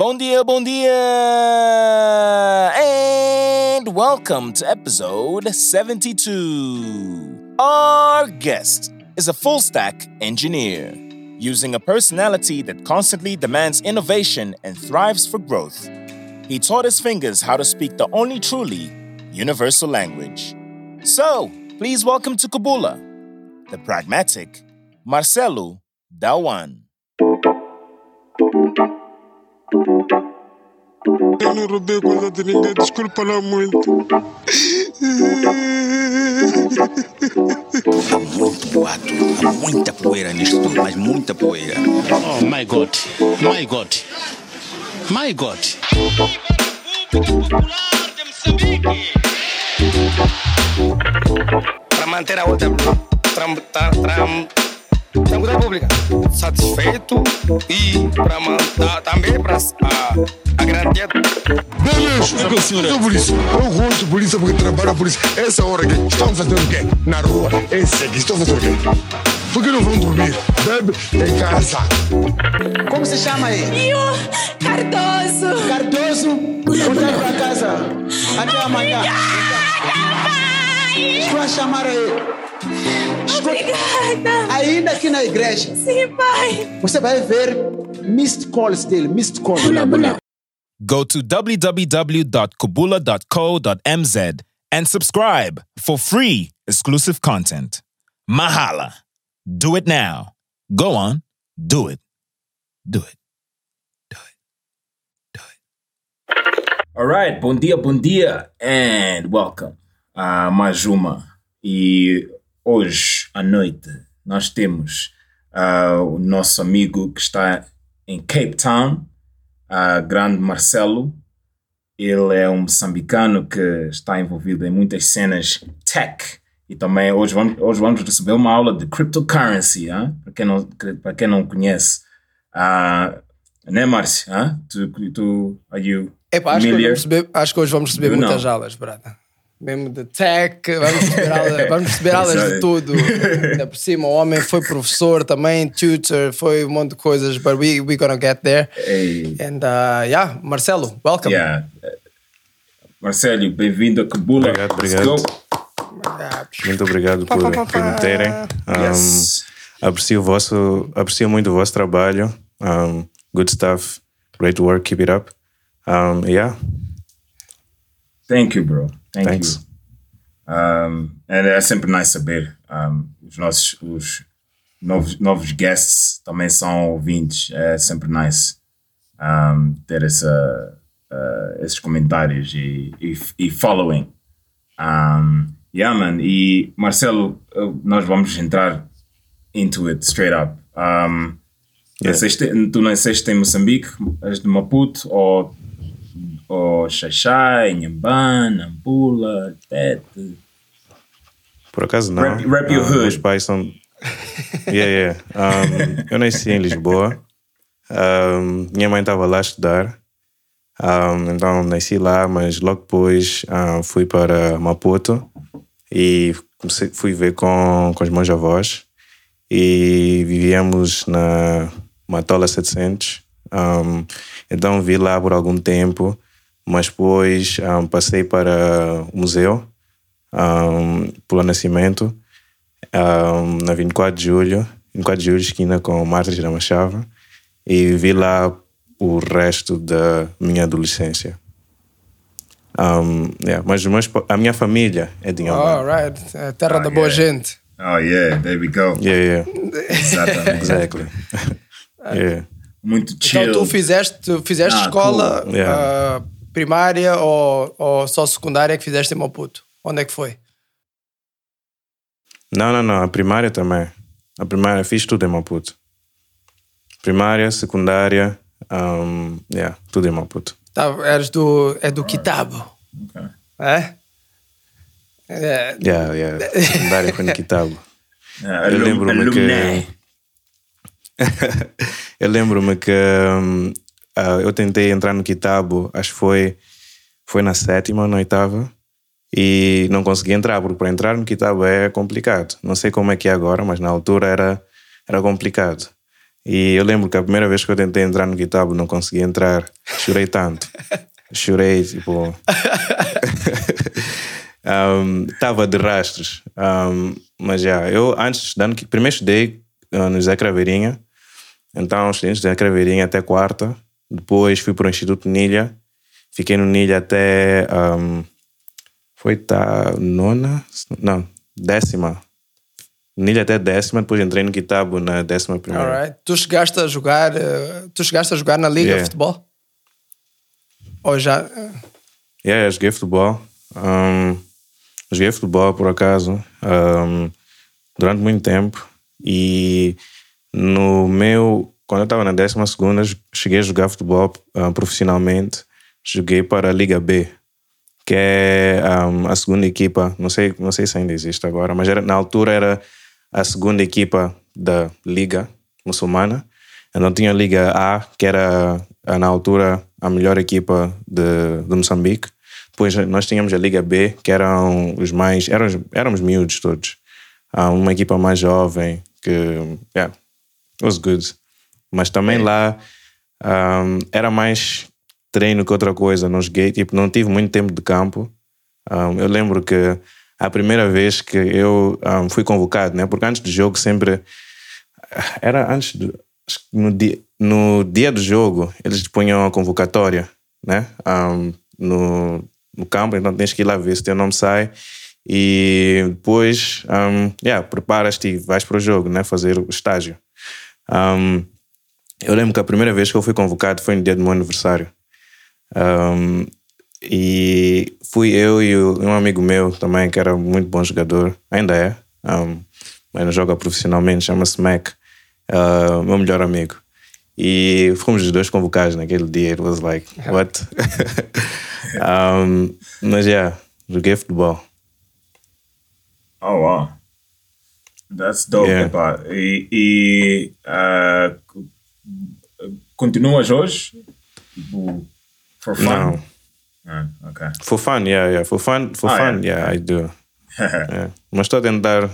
Bom dia, bom dia! And welcome to episode 72. Our guest is a full stack engineer, using a personality that constantly demands innovation and thrives for growth. He taught his fingers how to speak the only truly universal language. So, please welcome to Kabula, the pragmatic Marcelo Dawan. Eu não roubei coisa de ninguém, desculpa lá muito. Há muito boato, há muita poeira nisto tudo, mas muita poeira. Oh my God, my God, my God. para manter a outra tram, tram, tram, tranquilidade pública satisfeito e para mandar também para a, a garantia Beleza, eu polícia. Eu gosto de polícia porque trabalho a polícia. Essa hora aqui, estão fazendo o quê? Na rua, esse aqui, estão fazendo o quê? Por que não vão dormir? Bebe em casa. Como se chama aí? Io Cardoso. Cardoso. Voltar para casa. Até amanhã. Estou a chamar aí. Obrigada. Ainda aqui na igreja. Sim, pai. Você vai ver missed calls dele, missed calls. Go to www.kubula.co.mz and subscribe for free exclusive content. Mahala. Do it now. Go on, do it. Do it. Do it. Do it. All right, bom dia, bom dia, and welcome ah, a mais uma. E hoje à noite nós temos ah, o nosso amigo que está em Cape Town, a grande Marcelo. Ele é um moçambicano que está envolvido em muitas cenas tech. E também hoje vamos, hoje vamos receber uma aula de cryptocurrency, hein? para, quem não, para quem não conhece. Ah, né, Márcio? Hein? Tu, tu, are you Epá, acho, que hoje familiar? vamos receber, acho que hoje vamos receber não. muitas aulas, brada. Mesmo de tech, vamos receber, aula- vamos receber aulas de tudo. Ainda por cima, o homem foi professor também, tutor, foi um monte de coisas, but we, we gonna get there. Hey, And uh, yeah, Marcelo, welcome. yeah. Marcelo, bem-vindo a Kabula. Obrigado, obrigado. Muito obrigado por, por me terem. Um, Yes. aprecio, o vosso, aprecio muito o vosso trabalho. Um, good stuff. Great work. Keep it up. Um, yeah, Thank you, bro. Thank thanks. you. Um, and é sempre nice saber. Um, os nossos os novos, novos guests também são ouvintes. É sempre nice um, ter essa, uh, esses comentários e, e, e following. Um, yeah, man. E Marcelo, nós vamos entrar into it straight up. Um, Yeah. tu nasceste em Moçambique, és de Maputo ou ou Xaxai, Inhambane, Nampula, Tete. Por acaso não. Rap- rap your Um, hood. Meus pais são. Yeah, yeah. Um, eu nasci em Lisboa. Um, minha mãe estava lá a estudar. Um, então nasci lá, mas logo depois fui para Maputo e comecei, fui ver com, com os meus avós. E vivíamos na Matola 700. Um, então vi lá por algum tempo, mas depois um, passei para o museu um, pelo Nascimento, um, na 24 de julho, 24 de julho, esquina com Martins da Machava, e vi lá o resto da minha adolescência. Um, yeah, mas meus a minha família é de Inhambane. Alright, é terra Ah, da boa yeah. gente. Oh yeah, there we go. Yeah, yeah, Exatamente. exactly. yeah. Muito chill. Então tu fizeste, tu fizeste Ah, escola cool. Yeah. uh, primária ou, ou só secundária que fizeste em Maputo? Onde é que foi? Não, não, não, a primária também. A primária fiz tudo em Maputo. Primária, secundária, um, yeah, tudo em Maputo. Tá, eres do, é do Kitabo, Ok. é? É, Yeah, yeah. Secundária foi no Kitabo. Ah, Eu alum- lembro-me que. eu lembro-me que hum, ah, eu tentei entrar no Kitabo, acho que foi, foi na sétima na oitava, e não consegui entrar, porque para entrar no Kitabo é complicado. Não sei como é que é agora, mas na altura era, era complicado. E eu lembro que a primeira vez que eu tentei entrar no Guitabo não consegui entrar. Chorei tanto. Chorei, tipo. Estava de rastros. Um, mas já, eu antes estudando, primeiro estudei uh, no José Craveirinha. Então, estudei no José Craveirinha até quarta. Depois fui para o Instituto Nilha. Fiquei no Nilha até. Um, foi tá, nona? Não, décima. Nilha até décima, depois entrei no Quitabo na décima primeira. Alright. Tu chegaste a jogar, uh, tu chegaste a jogar na Liga Yeah. de Futebol? Ou já? Yeah, eu joguei futebol. Um, joguei futebol, por acaso, um, durante muito tempo. E no meu... Quando eu estava na décima segunda, cheguei a jogar futebol ah, profissionalmente. Joguei para a Liga B, que é um, a segunda equipa. Não sei, não sei se ainda existe agora, mas era, na altura era a segunda equipa da Liga Muçulmana. Então tinha a Liga A, que era ah, na altura a melhor equipa de, de Moçambique. Depois nós tínhamos a Liga B, que eram os mais. Éramos, éramos miúdos todos. Ah, uma equipa mais jovem, que. Yeah, was good. Mas também lá um, era mais treino que outra coisa. Não joguei, tipo, não tive muito tempo de campo. Um, eu lembro que a primeira vez que eu um, fui convocado, né? Porque antes do jogo sempre. Era antes do. No dia, no dia do jogo, eles punham a convocatória, né? No, no campo, então tens que ir lá ver se teu nome sai. E depois, um, yeah, preparas-te e vais para o jogo, né? Fazer o estágio. Um, eu lembro que a primeira vez que eu fui convocado foi no dia do meu aniversário. Um, e fui eu e um amigo meu também, que era muito bom jogador, ainda é, um, mas não joga profissionalmente, chama-se Mac, uh, meu melhor amigo. E fomos os dois convocados naquele dia. It was like, what? um, mas yeah, joguei futebol. Oh, wow. That's dope, Yeah. E, e co- continuas hoje? Tipo, for fun? Não. Ah, ok. For fun, yeah, yeah. For fun, for Ah, fun, yeah. yeah, I do. Yeah. Mas estou a tentar,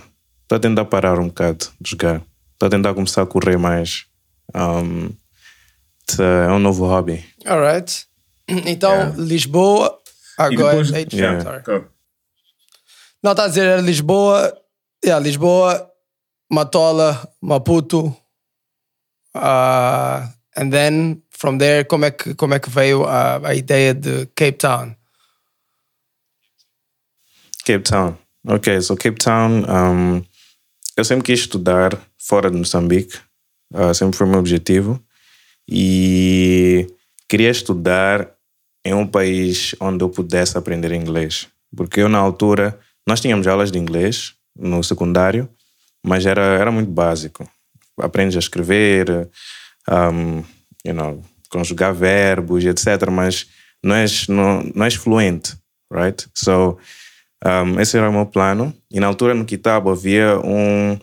estou a tentar parar um bocado de jogar. Estou a tentar começar a correr mais. Um, é um novo hobby. Alright. Então, Yeah. Lisboa. Agora. depois- Yeah. sorry. Go. Não, está a dizer era Lisboa. Yeah, Lisboa, Matola, Maputo. Uh, and then, from there, como é que, como é que veio a, a ideia de Cape Town? Cape Town. Ok, so Cape Town, um, eu sempre quis estudar fora de Moçambique, uh, sempre foi meu objetivo. E queria estudar em um país onde eu pudesse aprender inglês. Porque eu, na altura, nós tínhamos aulas de inglês no secundário, mas era, era muito básico. Aprendes a escrever, um, you know, conjugar verbos, etc. Mas não és, não, não és fluente, right? So, um, esse era o meu plano. E na altura no Kitabo havia um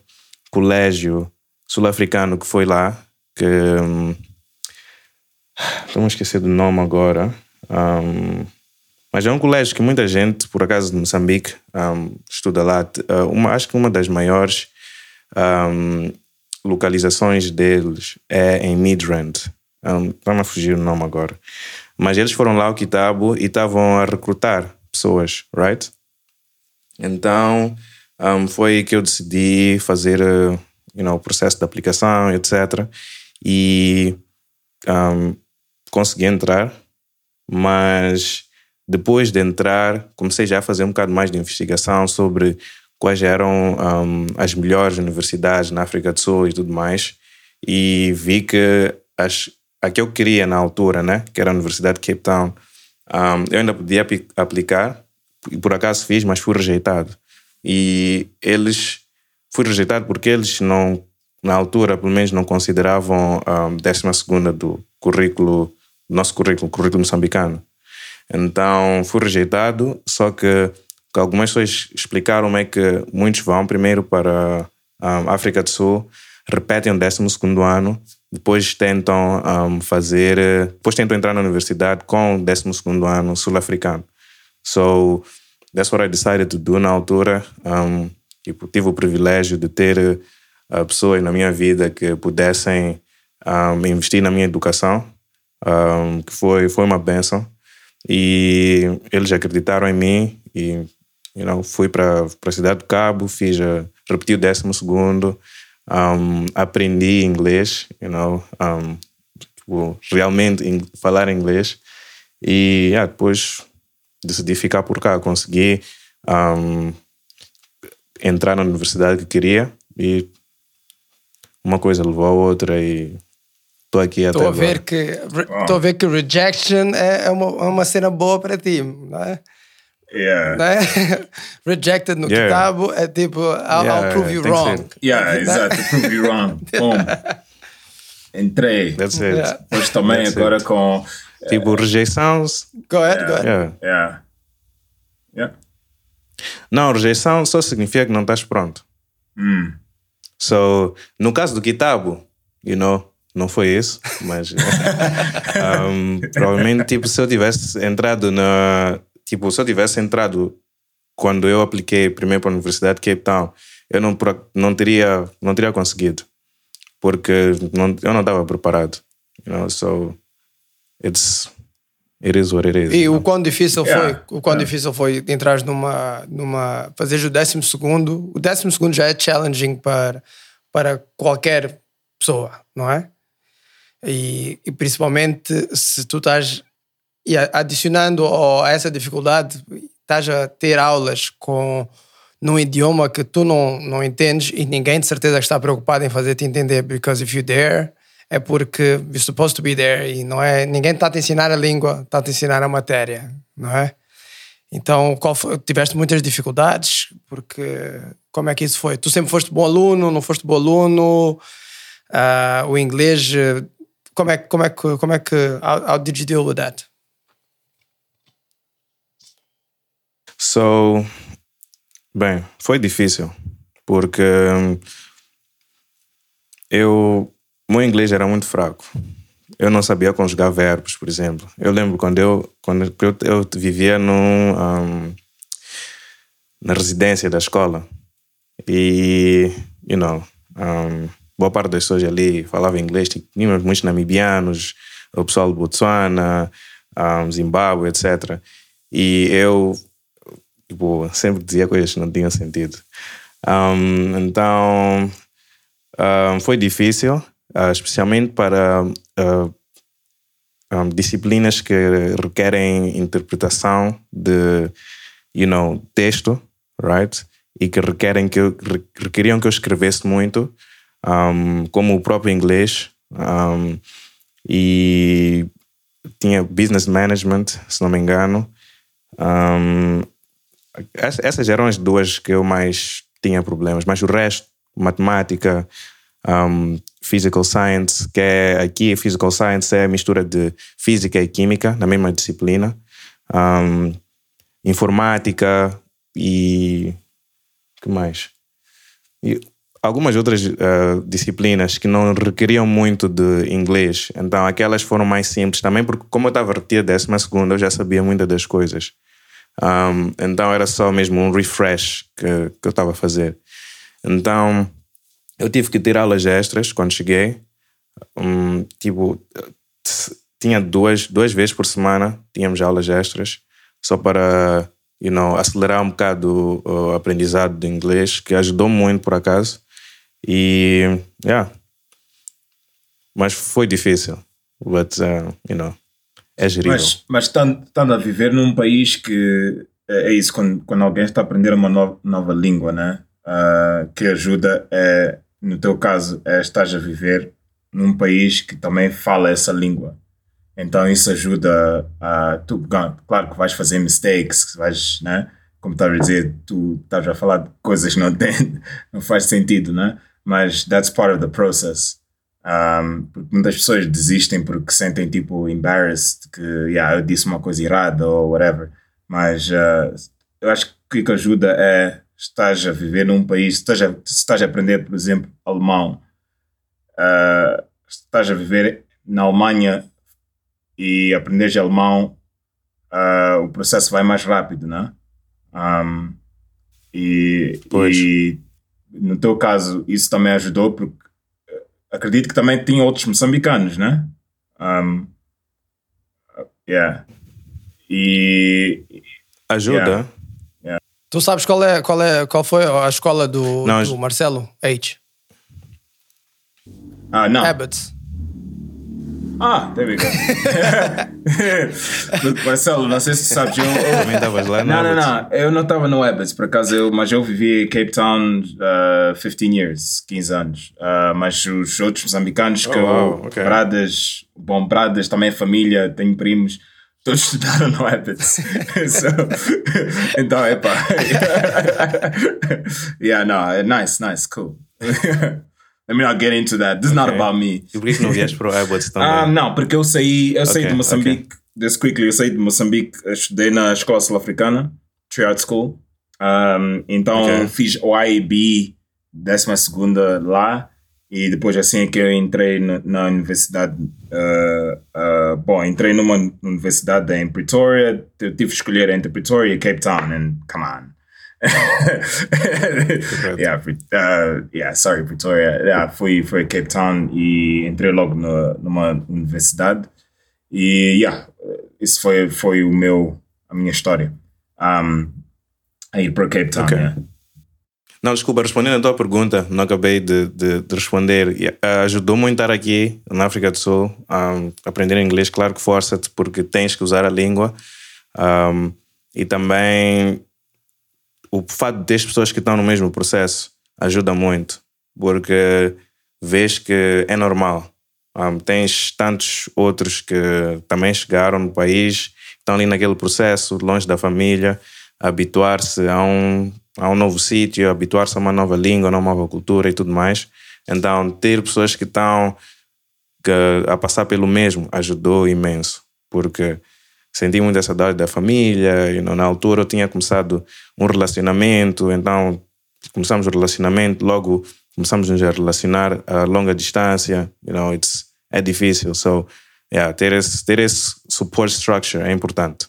colégio sul-africano que foi lá, que. Um, Estou-me a esquecer do nome agora. Um, mas é um colégio que muita gente, por acaso de Moçambique, um, estuda lá. Uh, uma, acho que uma das maiores um, localizações deles é em Midrand. Está-me a fugir o nome agora. Mas eles foram lá ao Kitabo e estavam a recrutar pessoas, right? Então, um, foi que eu decidi fazer uh, you know, o processo de aplicação, etc. E um, consegui entrar, mas depois de entrar, comecei já a fazer um bocado mais de investigação sobre quais eram um, as melhores universidades na África do Sul e tudo mais. E vi que as, a que eu queria na altura, né, que era a Universidade de Cape Town, um, eu ainda podia apli- aplicar, e por acaso fiz, mas fui rejeitado. E eles, fui rejeitado porque eles não, na altura, pelo menos, não consideravam a décima segunda do currículo, nosso currículo, currículo moçambicano. Então, fui rejeitado, só que que algumas pessoas explicaram é que muitos vão primeiro para a África do Sul, repetem o 12 ano, depois tentam um, fazer, eh, depois tentam entrar na universidade com o 12 ano sul-africano. So, that's what I decided to do na altura. Um, tipo, tive o privilégio de ter uh, pessoas na minha vida que pudessem um, investi na minha educação, um, que foi, foi uma benção. E eles acreditaram em mim e you know, fui para a cidade do Cabo, fiz a, repeti o décimo segundo, um, aprendi inglês, you know, um, tipo, realmente in, falar inglês. E yeah, depois decidi ficar por cá, consegui um, entrar na universidade que queria e uma coisa levou a outra e estou aqui até Estou a agora. ver que estou a ver que rejection é, é uma, é uma cena boa para ti, não é? Yeah. Não é? Rejected no Yeah. Kitabo é tipo I'll, I'll prove you wrong. Yeah, exato. Prove you wrong. Boom. Entrei. That's it. Yeah. Depois também That's agora it. com. Tipo, rejeição. Go ahead, go ahead. Yeah. Yeah. Yeah. Não, rejeição só significa que não estás pronto. Hum. So, no caso do Kitabo, you know, não foi isso, mas um, provavelmente, tipo, se eu tivesse entrado na. Tipo, se eu tivesse entrado quando eu apliquei primeiro para a Universidade de Cape Town, eu não, não, teria, não teria conseguido, porque não, eu não estava preparado. You know, so, it's. It is what it is. E o quão difícil Yeah. foi, o quão difícil foi entrar numa, numa, fazer o décimo segundo. O décimo segundo já é challenging para, para qualquer pessoa, não é? E, e principalmente se tu estás e adicionando a essa dificuldade, estás a ter aulas com num idioma que tu não, não entendes e ninguém de certeza está preocupado em fazer-te entender, because if you're there, é porque you're supposed to be there e não é, ninguém está a te ensinar a língua, está a te ensinar a matéria, não é? Então, foi- tiveste muitas dificuldades, porque como é que isso foi? Tu sempre foste bom aluno, não foste bom aluno? Ah, o inglês, eh, como é, como é que, como é que, how, how did you deal with that? So, bem, foi difícil, porque hum, eu, o meu inglês era muito fraco. Eu não sabia conjugar verbos, por exemplo. Eu lembro quando eu, quando eu, eu vivia num, hum, na residência da escola e, you know, hum, boa parte das pessoas ali falava inglês, tínhamos muitos namibianos, o pessoal de Botsuana, hum, Zimbábue, etc. E eu tipo, sempre dizia coisas que não tinham sentido. Um, então, um, foi difícil, uh, especialmente para uh, um, disciplinas que requerem interpretação de, you know, texto, right? E que requerem que eu, re- requeriam que eu escrevesse muito, como o próprio inglês. e tinha business management, se não me engano. Um, essas eram as duas que eu mais tinha problemas, mas o resto, matemática, um, physical science, que é aqui physical science é a mistura de física e química na mesma disciplina, um, informática e que mais? E algumas outras uh, disciplinas que não requeriam muito de inglês, então aquelas foram mais simples também, porque como eu estava a repetir a décima segunda, eu já sabia muitas das coisas. Um, então era só mesmo um refresh que, que eu estava a fazer. Então eu tive que ter aulas extras quando cheguei. Um, tipo, tinha duas, duas vezes por semana, tínhamos aulas extras, só para you know, acelerar um bocado o, aprendizado do inglês, que ajudou muito por acaso. E, yeah. Mas foi difícil. But, uh, you know, é gerível. Mas, mas estando, estando a viver num país que é é isso, quando, quando alguém está a aprender uma nova, nova língua, né? Ah, que ajuda é, no teu caso, é estás a viver num país que também fala essa língua. Então isso ajuda a tu, claro que vais fazer mistakes, que vais, né? Como estás a dizer, tu estás a falar de coisas que não tem, não faz sentido, né? Mas that's part of the process. Um, porque muitas pessoas desistem porque se sentem tipo embarrassed que yeah, eu disse uma coisa errada ou whatever. Mas uh, eu acho que o que ajuda é estás a viver num país, se estás a, estás a aprender, por exemplo, alemão, uh, estás a viver na Alemanha e aprenderes alemão, uh, o processo vai mais rápido, né? Um, e, e no teu caso, isso também ajudou porque acredito que também tinha outros moçambicanos, né? Um, yeah. E. Ajuda. Yeah. Tu sabes qual, é, qual, é, qual foi a escola do, Não, do Marcelo H? Ah, não. Abbots. Ah, there we go. Marcelo, não sei se tu sabes. Eu, eu- Também estavas lá, não, não, não. Eu não estava no Abbots, por acaso, eu, mas eu vivi em Cape Town uh, 15 years, 15 anos. Uh, mas os outros moçambicanos que Oh, eu. wow, ok. Bradas, bom, Bradas, também família, tenho primos. Todos estudaram no Abbots. so, então, epá. yeah, no, nice, nice, cool. Let me not get into that. This is not Ok. about me. E por que não vieste para o Abbots também? Ah, não, porque eu saí, eu saí Ok, de Moçambique, just quickly, eu saí de Moçambique, estudei na escola sul-africana, Art School. Um, então Ok. fiz o IAB, 12 segunda lá, e depois assim é que eu entrei na, na universidade. uh, uh, bom, entrei numa universidade em Pretoria, eu tive que escolher entre Pretoria e Cape Town, and come on. Yeah, uh, yeah, sorry, Pretoria. Yeah, fui, fui a Cape Town e entrei logo na, numa universidade. E, yeah, isso foi, foi o meu, a minha história. Um, a ir para Cape Town, Ok. yeah. Não, desculpa, respondendo a tua pergunta, não acabei de, de, de responder. Ah, ajudou muito estar aqui na África do Sul. Um, aprender inglês, claro que força-te, porque tens que usar a língua. Um, e também o fato de ter pessoas que estão no mesmo processo ajuda muito, porque vês que é normal. Um, tens tantos outros que também chegaram no país, estão ali naquele processo, longe da família, habituar-se a um, a um novo sítio, habituar-se a uma nova língua, uma nova cultura e tudo mais. Então, ter pessoas que estão que, a passar pelo mesmo ajudou imenso, porque senti muita saudade da família. You know, na altura eu tinha começado um relacionamento, então começamos o relacionamento, logo começamos a nos relacionar a longa distância. You know, it's, é difícil. So, yeah, ter esse, ter esse support structure é importante.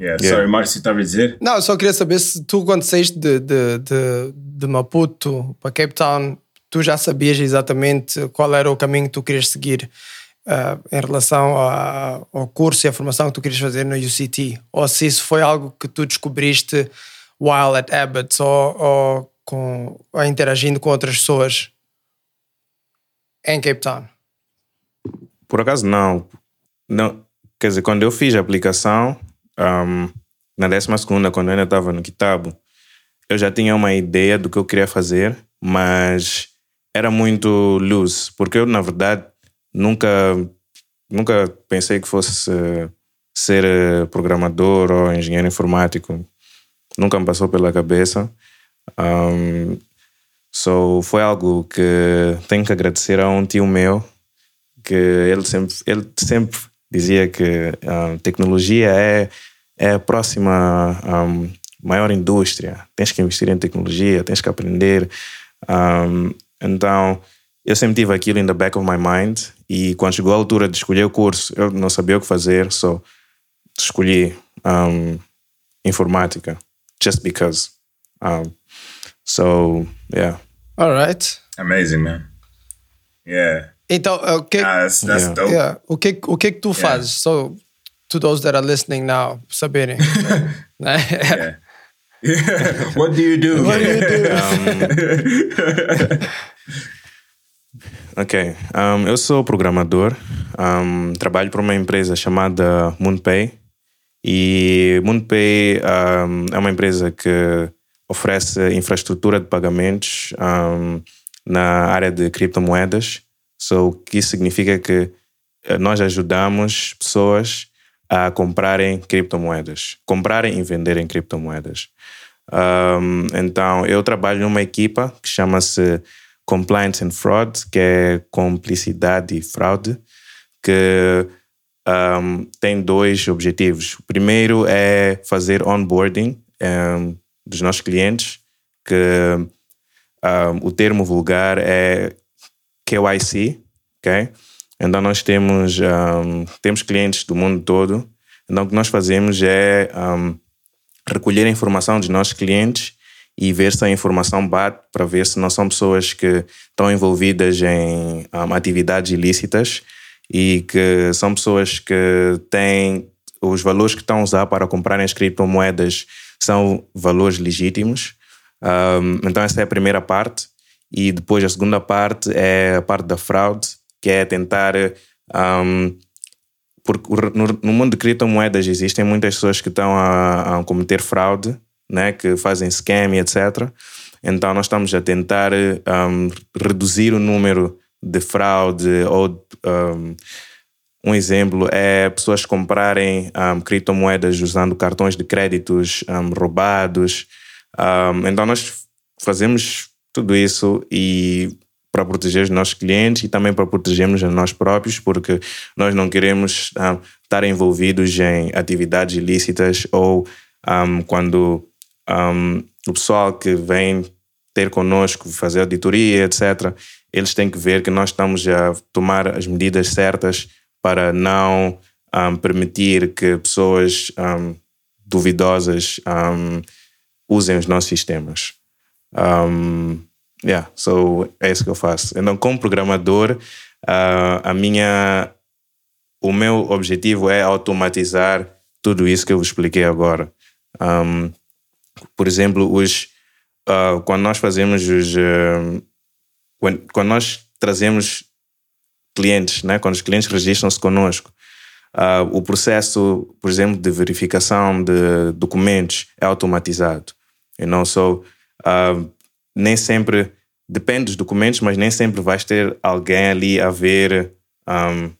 Yeah, Yeah. Sorry, Márcio, estava a dizer? Não, eu só queria saber se tu, quando saíste de, de, de, de Maputo para Cape Town, tu já sabias exatamente qual era o caminho que tu querias seguir ah, em relação a- ao curso e à formação que tu querias fazer no UCT? Ou se isso foi algo que tu descobriste while at Abbott's ou, ou com, ou interagindo com outras pessoas em Cape Town? Por acaso, não. não. Quer dizer, quando eu fiz a aplicação, um, na 12 segunda, quando eu ainda estava no Kitabo, eu já tinha uma ideia do que eu queria fazer, mas era muito loose, porque eu, na verdade, nunca, nunca pensei que fosse eh, ser eh, programador ou engenheiro informático. Nunca me passou pela cabeça. Um, so, foi algo que tenho que agradecer a um tio meu, que ele sempre, ele sempre dizia que a tecnologia é, é a próxima um, maior indústria. Tens que investir em tecnologia, tens que aprender. Um, então, eu sempre tive aquilo in the back of my mind e quando chegou a altura de escolher o curso, eu não sabia o que fazer, só escolhi um, informática, just because. Um, so, yeah. All right. Amazing, man. Yeah. Então, o que, Ah, that's, that's Yeah. dope. Yeah. O que, o que que tu Yeah. fazes? So, to those that are listening now, saberem. né? Yeah. what do you do? What do you do? Ok, um, eu sou programador, um, trabalho para uma empresa chamada MoonPay e MoonPay um, é uma empresa que oferece infraestrutura de pagamentos na área de criptomoedas. So, o que significa que eh, nós ajudamos pessoas a comprarem criptomoedas, comprarem e venderem criptomoedas. Então, eu trabalho numa equipa que chama-se Compliance and Fraud, que é cumplicidade e fraude, que um, tem dois objetivos. O primeiro é fazer onboarding um, dos nossos clientes, que um, o termo vulgar é KYC, ok? Então nós temos, temos clientes do mundo todo. Então o que nós fazemos é recolher a informação dos nossos clientes e ver se a informação bate para ver se não são pessoas que estão envolvidas em um, atividades ilícitas e que são pessoas que têm os valores que estão a usar para comprarem as criptomoedas são valores legítimos. Um, então, essa é a primeira parte. E depois, a segunda parte é a parte da fraude, que é tentar. Um, porque no, no, mundo de criptomoedas existem muitas pessoas que estão a, a cometer fraude, né, que fazem scam e etc. Então, nós estamos a tentar um, reduzir o número de fraude ou um, um exemplo é pessoas comprarem um, criptomoedas usando cartões de créditos um, roubados. Um, então nós fazemos tudo isso e para proteger os nossos clientes e também para protegermos a nós próprios, porque nós não queremos estar envolvidos em atividades ilícitas ou quando o pessoal que vem ter conosco, fazer auditoria, etc., eles têm que ver que nós estamos a tomar as medidas certas para não um, permitir que pessoas um, duvidosas um, usem os nossos sistemas. Um, yeah, so é isso que eu faço. Então, como programador, uh, a minha, o meu objetivo é automatizar tudo isso que eu expliquei agora. Um, por exemplo, os, uh, quando nós fazemos os. Uh, quando, quando nós trazemos clientes, né? quando os clientes registram-se conosco. Uh, o processo, por exemplo, de verificação de documentos é automatizado. E não só, nem sempre, depende dos documentos, mas nem sempre vais ter alguém ali a ver um,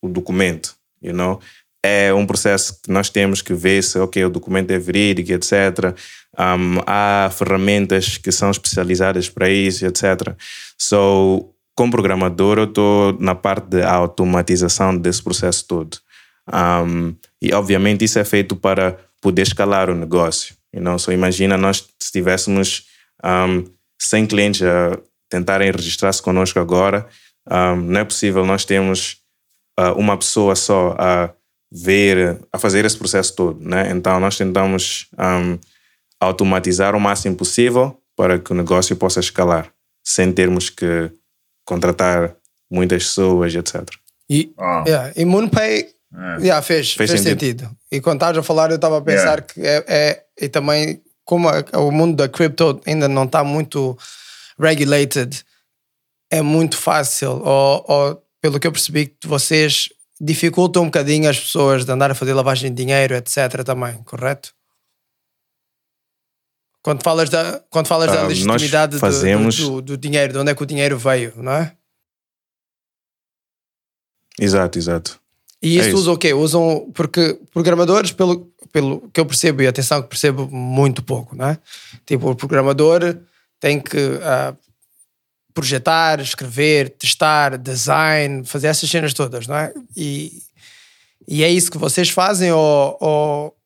o documento, you know? É um processo que nós temos que ver se okay, o documento é verídico, etc. Um, há ferramentas que são especializadas para isso, etc. So, como programador, eu estou na parte da automatização desse processo todo. Um, e, obviamente, isso é feito para poder escalar o negócio. You know? So, imagina nós se tivéssemos um, 100 clientes a tentarem registrar-se connosco agora, um, não é possível nós temos uh, uma pessoa só a ver, a fazer esse processo todo. Né? Então, nós tentamos um, automatizar o máximo possível para que o negócio possa escalar, sem termos que contratar muitas pessoas, etc. E, oh. yeah, e MoonPay é. yeah, fez, fez, fez sentido. sentido. E quando estavas a falar, eu estava a pensar yeah. que é, é, E também, como a, o mundo da cripto ainda não está muito regulated, é muito fácil, ou, ou pelo que eu percebi, que vocês dificultam um bocadinho as pessoas de andar a fazer lavagem de dinheiro, etc. também, correto? Quando falas da, quando falas da ah, legitimidade fazemos... do, do, do, dinheiro, de onde é que o dinheiro veio, não é? Exato, exato. E isso, é isso. usam o quê? Usam. Porque programadores, pelo, pelo que eu percebo, e atenção que percebo muito pouco, não é? Tipo, o programador tem que uh, projetar, escrever, testar, design, fazer essas cenas todas, não é? E, e é isso que vocês fazem, ou, ou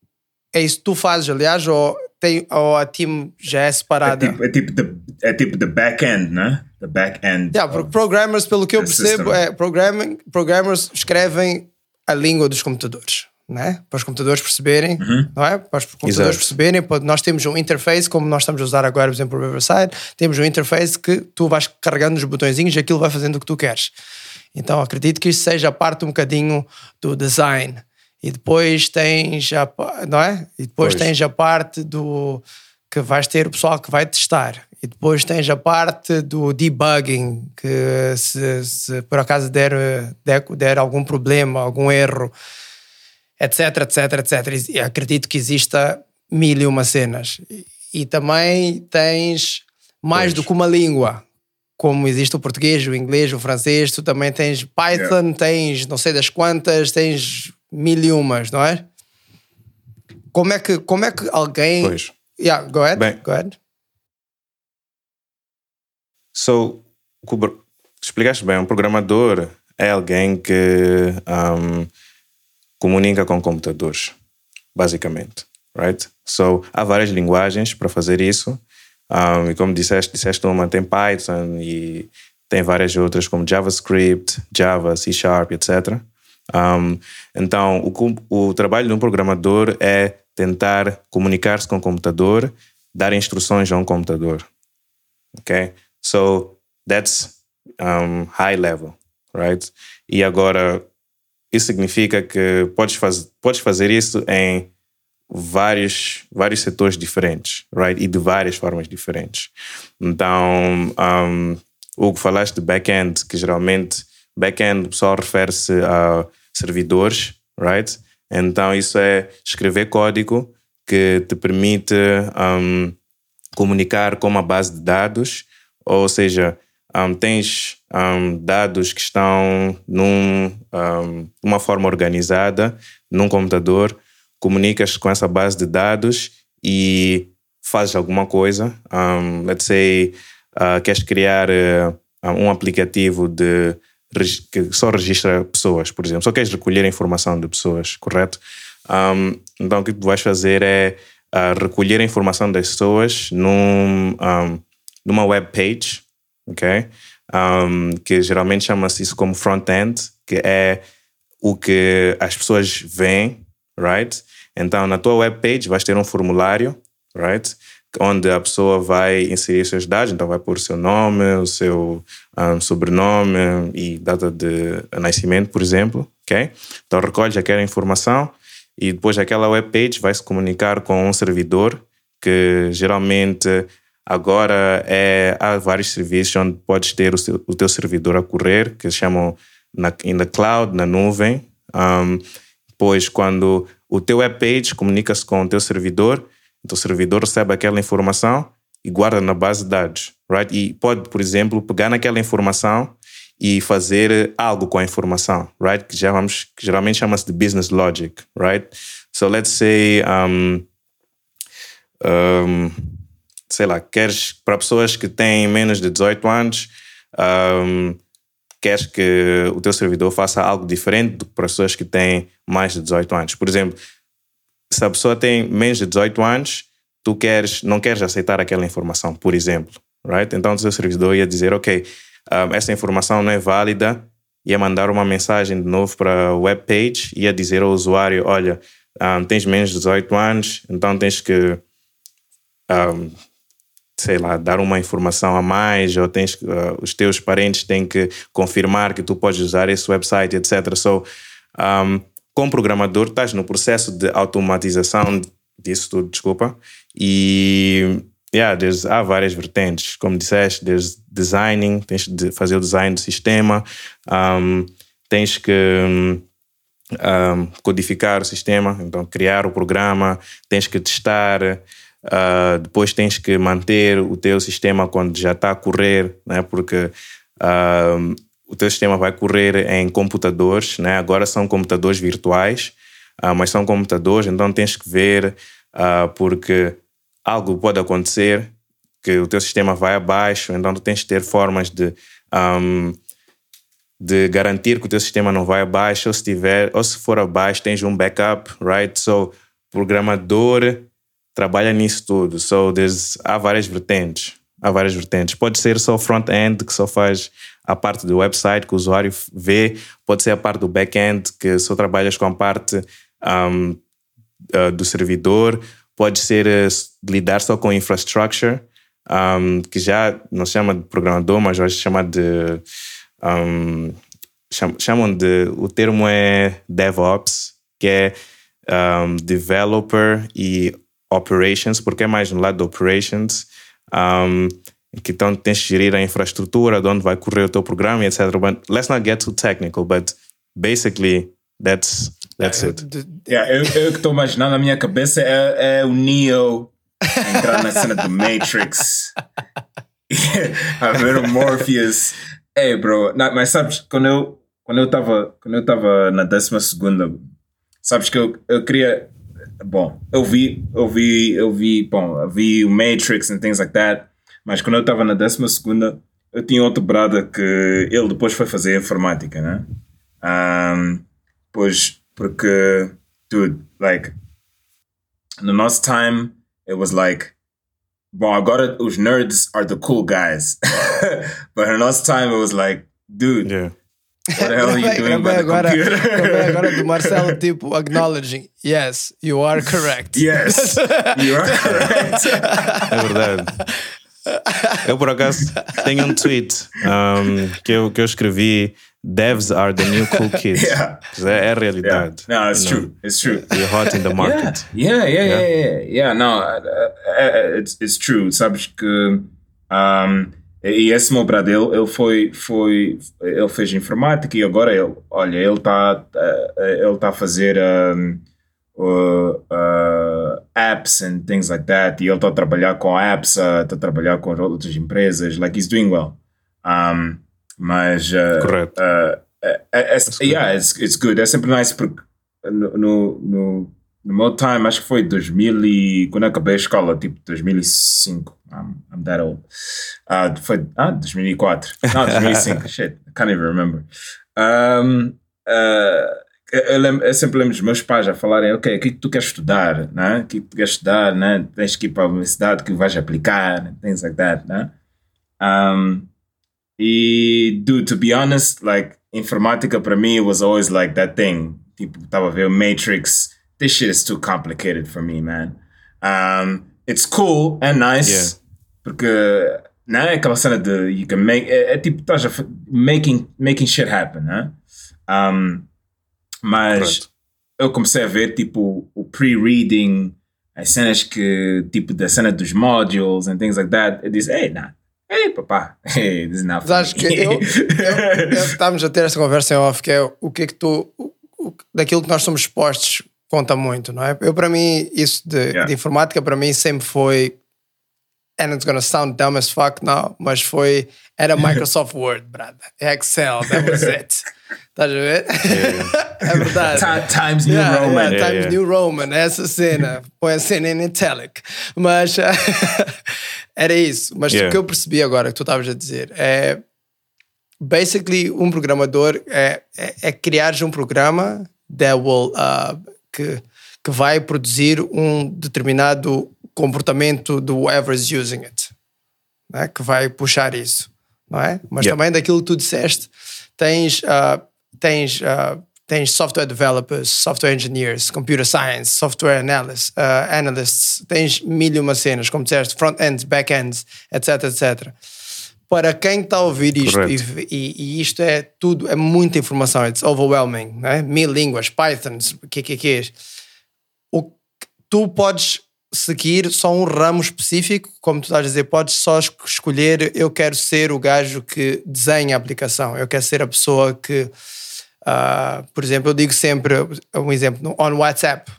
é isso que tu fazes, aliás, ou tem, ou a team já é separada? É tipo, é tipo, the, é tipo the back-end, né? The back-end. Yeah, porque programmers, pelo que eu percebo, é, programming, programmers escrevem a língua dos computadores. Né? Para os computadores perceberem, uhum. não é? Para os computadores Exato. perceberem, nós temos um interface, como nós estamos a usar agora, por exemplo, o Riverside, temos um interface que tu vais carregando nos botõezinhos e aquilo vai fazendo o que tu queres. Então acredito que isso seja parte um bocadinho do design. E depois tens a, não é? E depois pois. tens a parte do que vais ter o pessoal que vai testar. E depois tens a parte do debugging, que se, se por acaso der, der, der, algum problema, algum erro, etc, etc, etc. E acredito que exista mil e uma cenas. E, e também tens mais pois. do que uma língua. Como existe o português, o inglês, o francês, tu também tens Python, yeah. tens não sei das quantas, tens mil e umas, não é? Como é que, como é que alguém. Pois. Yeah, go ahead. Bem, go ahead. So, explicaste bem, um programador é alguém que um, comunica com computadores, basicamente, right? So, há várias linguagens para fazer isso. Um, e como disseste, disseste uma, tem Python e tem várias outras como JavaScript, Java, C Sharp, etc. Um, então, o, o trabalho de um programador é tentar comunicar-se com o computador dar instruções a um computador. Ok? So that's um, high level, right? E agora, isso significa que podes, faz, podes fazer isso em vários, vários setores diferentes, right? E de várias formas diferentes. Então, um, Hugo, falaste de back-end, que geralmente back-end só refere-se a servidores, right? Então, isso é escrever código que te permite um, comunicar com uma base de dados, ou seja, um, tens um, dados que estão num, uma forma organizada num computador, comunicas com essa base de dados e fazes alguma coisa. let's say, uh, queres criar uh, um aplicativo de que só registra pessoas, por exemplo. Só queres recolher informação de pessoas, correto? Um, então, o que tu vais fazer é uh, recolher a informação das pessoas num, um, numa web page, ok? Um, que geralmente chama-se isso como front-end, que é o que as pessoas veem, right? Então, na tua web page vais ter um formulário, right? onde a pessoa vai inserir seus dados, então vai pôr o seu nome, o seu um, sobrenome e data de nascimento, por exemplo, ok? Então recolhe aquela informação e depois aquela webpage vai se comunicar com um servidor que geralmente agora é, há vários serviços onde podes ter o, seu, o teu servidor a correr, que chamam na, in the cloud, na nuvem. Um, quando o teu webpage comunica-se com o teu servidor, o servidor recebe aquela informação e guarda na base de dados, right? E pode, por exemplo, pegar naquela informação e fazer algo com a informação, right? Que, já vamos, que geralmente chama-se de business logic, right? So let's say, um, um, sei lá, queres para pessoas que têm menos de 18 anos, um, queres que o teu servidor faça algo diferente do que para pessoas que têm mais de 18 anos. Por exemplo, se a pessoa tem menos de 18 anos, tu queres, não queres aceitar aquela informação, por exemplo, right? Então o seu servidor ia dizer, ok, um, essa informação não é válida, ia mandar uma mensagem de novo para a web page, ia dizer ao usuário, olha, um, tens menos de 18 anos, então tens que, um, sei lá, dar uma informação a mais, ou tens uh, os teus parentes têm que confirmar que tu podes usar esse website, etc. So, um, como programador, estás no processo de automatização disso tudo, desculpa, e yeah, há várias vertentes, como disseste, desde designing, tens de fazer o design do sistema, um, tens que um, codificar o sistema, então criar o programa, tens que testar, uh, depois tens que manter o teu sistema quando já está a correr, né? porque uh, o teu sistema vai correr em computadores, né? agora são computadores virtuais, uh, mas são computadores, então tens que ver, porque algo pode acontecer, que o teu sistema vai abaixo, então tu tens que ter formas de, um, de garantir que o teu sistema não vai abaixo, ou se tiver, ou se for abaixo, tens um backup, right? So, programador trabalha nisso tudo. So, há várias vertentes. Há várias vertentes. Pode ser só front-end, que só faz a parte do website que o usuário vê, pode ser a parte do back-end, que só trabalhas com a parte um, uh, do servidor, pode ser uh, lidar só com infrastructure, um, que já não se chama de programador, mas hoje se chama de. Um, chamam de. O termo é DevOps, que é Developer e Operations, porque é mais no lado de Operations. Um, que então tens de gerir a infraestrutura, de onde vai correr o teu programa, etc. But let's not get too technical, but basically that's that's it. Yeah, eu, eu que estou imaginando na minha cabeça é, é o Neo entrar na cena do Matrix, a ver o Morpheus. Hey, bro, não, mas sabes, quando eu quando eu estava quando eu estava na décima segunda, sabes que eu, eu queria bom, eu vi, eu vi, eu vi, bom, eu vi o Matrix and things like that. Mas quando eu estava na 12, eu tinha outro brada que ele depois foi fazer informática, né? Um, pois, porque, dude, like, no nosso time, it was like, bom, agora os nerds are the cool guys. But no nosso time, it was like, dude, yeah. Gravei- the agora, gravei agora do Marcelo, tipo, acknowledging. Yes, you are correct. Yes, you are correct. É verdade. Eu, por acaso, tenho um tweet um, que, eu, que eu escrevi: Devs are the new cool kids. Yeah. É, é a realidade. No, it's You know, true. It's true. You're hot in the market. Yeah, yeah, yeah, yeah, yeah. yeah no, uh, uh, it's, it's true. Sabes que um, e esse meu brother, ele, ele foi, foi, ele fez informática e agora ele, olha, ele está ele tá a fazer um, uh, uh, apps and things like that. E ele está a trabalhar com apps, está a trabalhar com outras empresas. Like he's doing well. Um, mas uh, Correto. uh, yeah, it's, it's good. É sempre nice porque no, no, no, no meu time, acho que foi 2000 e, quando acabei a escola, tipo 2005. I'm, I'm that old. Ah, foi ah, 2004. Não, 2005. Shit, I can't even remember. Um, ah, eu, lembro- eu sempre lembro dos meus pais a falarem: Ok, o que que tu queres estudar? Né? O que é que tu queres estudar? Né? Tens que ir para a universidade que vais aplicar, things like that. Né? Um, e, dude, to be honest, like, informática para mim was always like that thing. Tipo, estava a ver o Matrix. This shit is too complicated for me, man. Um, it's cool and nice. Yeah. Porque, não é aquela cena de you can make. É, é tipo, estás a making, making shit happen, né? Um, mas Correto. eu comecei a ver, tipo, o pre-reading, as cenas que, tipo, da cena dos modules and things like that. Eu disse, hey, nah. Hey, papá. Hey, this is not Mas acho que eu, eu- eu- estamos a ter essa conversa em off, que é o que é que tu, o- o- daquilo que nós somos expostos, conta muito, não é? Eu, para mim, isso de, Yeah. de informática, para mim, sempre foi. And it's gonna sound dumb as fuck now, mas foi. Era Microsoft Word, brother. Excel, that was it. Estás a ver? é verdade. Ti- Times New Yeah, Roman. yeah, Yeah, Times yeah. New Roman, essa cena. Põe a cena em italic. Mas era isso. Mas Yeah. o que eu percebi agora que tu estavas a dizer é. Basically, um programador é, é, é criares um programa that will, uh, que, que vai produzir um determinado comportamento do whoever's using it. né? Que vai puxar isso. Não é? Mas Yeah. também daquilo que tu disseste, tens, uh, tens, uh, tens software developers, software engineers, computer science, software analysts, uh, analysts, tens mil e uma cenas, como disseste, front-end, back-end, etc, etc. Para quem está a ouvir isto, e, e- e isto é tudo, é muita informação, it's overwhelming, né? mil línguas, Pythons, que que que é? o tu podes seguir só um ramo específico, como tu estás a dizer, podes só es- escolher eu quero ser o gajo que desenha a aplicação, eu quero ser a pessoa que, ah, por exemplo, eu digo sempre um exemplo no on WhatsApp.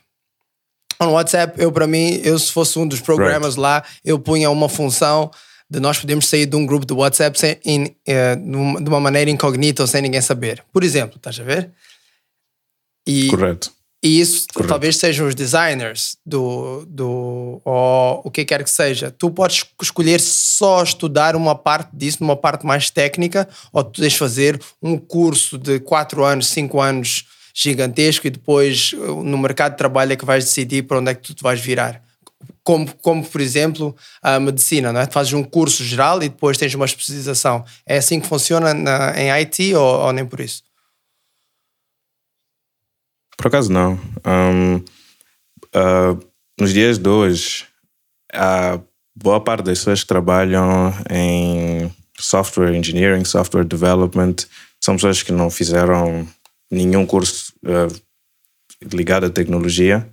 On WhatsApp, eu para mim, eu se fosse um dos programas lá, eu punha uma função de nós podemos sair de um grupo do WhatsApp sem, in- eh, numa- de uma maneira incognita ou sem ninguém saber. Por exemplo, estás a ver? E, Correto. e isso Correto. talvez sejam os designers do, do ou o que quer que seja. Tu podes escolher só estudar uma parte disso, numa parte mais técnica, ou tu de fazer um curso de 4 anos, 5 anos gigantesco e depois uh, no mercado de trabalho é que vais decidir para onde é que tu te vais virar. Como, como por exemplo, a medicina, não é? Tu fazes um curso geral e depois tens uma especialização. É assim que funciona na, em IT ou, ou nem por isso? Por acaso não. Um, ah, nos dias de hoje, a boa parte das pessoas que trabalham em software engineering, software development, são pessoas que não fizeram nenhum curso ah, ligado à tecnologia.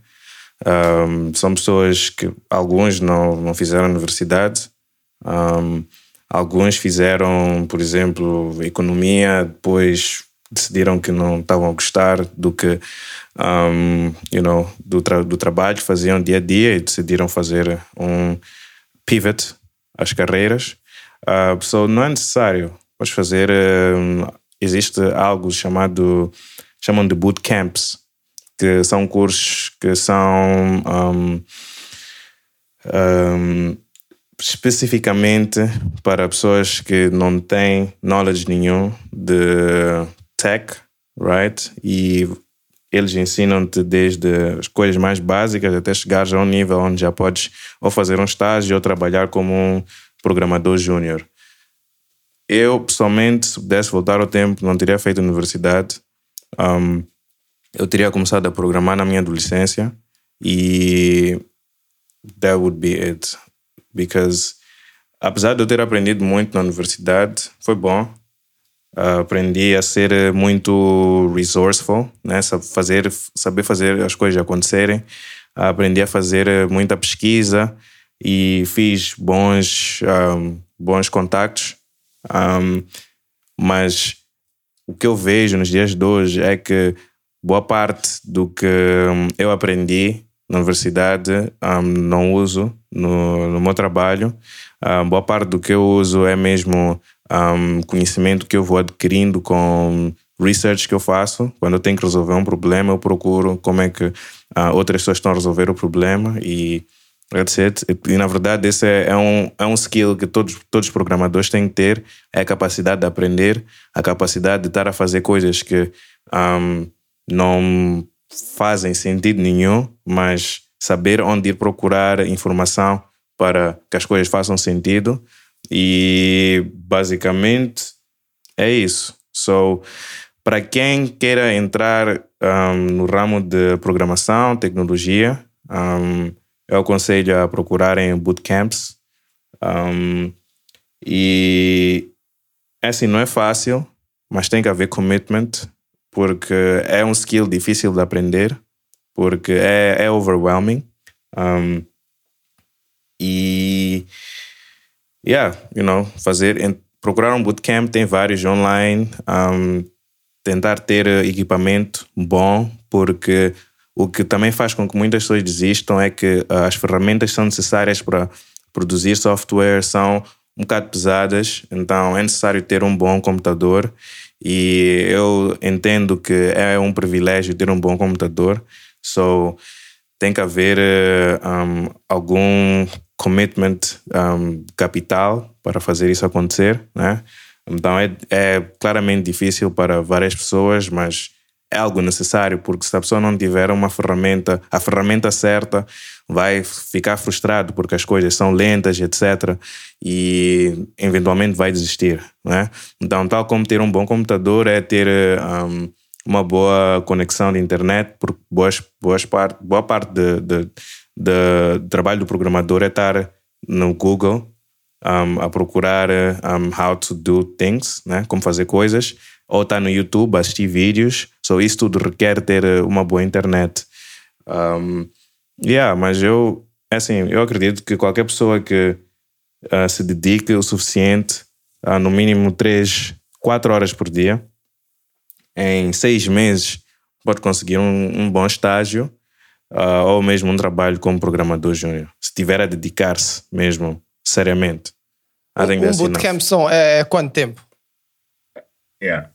Um, são pessoas que alguns não, não fizeram universidade, um, alguns fizeram, por exemplo, economia, depois decidiram que não estavam a gostar do que um, you know, do, tra do trabalho, faziam dia a dia e decidiram fazer um pivot às carreiras. Uh, so não é necessário. Podes fazer. um, existe algo chamado. chamam de bootcamps, que são cursos que são. um, um, especificamente para pessoas que não têm knowledge nenhum de tech, right? E eles ensinam-te desde as coisas mais básicas até chegares a um nível onde já podes ou fazer um estágio ou trabalhar como um programador júnior. eu, pessoalmente, se pudesse voltar ao tempo, não teria feito universidade. Um, eu teria começado a programar na minha adolescência e that would be it. Because, apesar de eu ter aprendido muito na universidade, foi bom. Uh, aprendi a ser muito resourceful, né? fazer, saber fazer as coisas acontecerem. Uh, aprendi a fazer muita pesquisa e fiz bons, um, bons contactos. Um, mas o que eu vejo nos dias de hoje é que boa parte do que hum, eu aprendi na universidade um, não uso no, no meu trabalho. Um, boa parte do que eu uso é mesmo um, conhecimento que eu vou adquirindo com research que eu faço. Quando eu tenho que resolver um problema, eu procuro como é que uh, outras pessoas estão a resolver o problema e etc. E na verdade, esse é, é, um, é um skill que todos, todos os programadores têm que ter: é a capacidade de aprender, a capacidade de estar a fazer coisas que um, não fazem sentido nenhum, mas saber onde ir procurar informação para que as coisas façam sentido. E basicamente é isso. So, para quem queira entrar um, no ramo de programação, tecnologia, um, eu aconselho a procurarem bootcamps. Um, e é assim, não é fácil, mas tem que haver commitment, porque é um skill difícil de aprender, porque é, é overwhelming. Um, e, yeah, you know, fazer, procurar um bootcamp, tem vários online, um, tentar ter equipamento bom, porque o que também faz com que muitas pessoas desistam é que ah, as ferramentas são necessárias para produzir software são um bocado pesadas, então é necessário ter um bom computador. E eu entendo que é um privilégio ter um bom computador, so tem que haver um, ah, algum commitment um, capital para fazer isso acontecer, né? Então é, é claramente difícil para várias pessoas, mas é algo necessário, porque se a pessoa não tiver uma ferramenta, a ferramenta certa, vai ficar frustrado porque as coisas são lentas, etc. E eventualmente vai desistir. Né? Então, tal como ter um bom computador é ter um, uma boa conexão de internet, porque boas, boas part, boa parte de, de, de trabalho do programador é estar no Google um, a procurar um, how to do things, né? como fazer coisas ou está no YouTube, assistir vídeos. So isso tudo requer ter eh, uma boa internet. Um, yeah, mas eu, assim, eu acredito que qualquer pessoa que uh, se dedique o suficiente, uh, no mínimo 3, 4 horas por dia, em seis meses pode conseguir um, um bom estágio uh, ou mesmo um trabalho como programador júnior, se tiver a dedicar-se mesmo seriamente. Um, um bootcamp são, é, é quanto tempo? Yeah.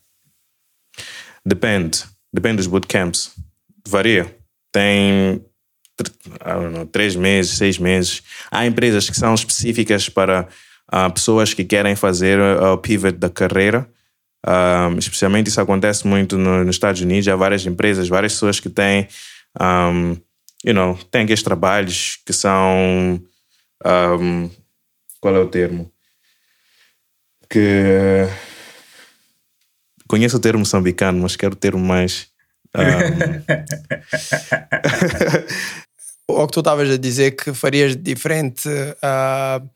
Depende. Depende dos bootcamps. Varia. Tem know, três meses, seis meses. Há empresas que são específicas para uh, pessoas que querem fazer o pivot da carreira. Um, especialmente isso acontece muito no, nos Estados Unidos. Há várias empresas, várias pessoas que têm, um, you know, têm aqueles trabalhos que são. Um, qual é o termo? Que Conheço o termo moçambicano, mas quero o termo mais. Um... o que tu estavas a dizer que farias diferente uh,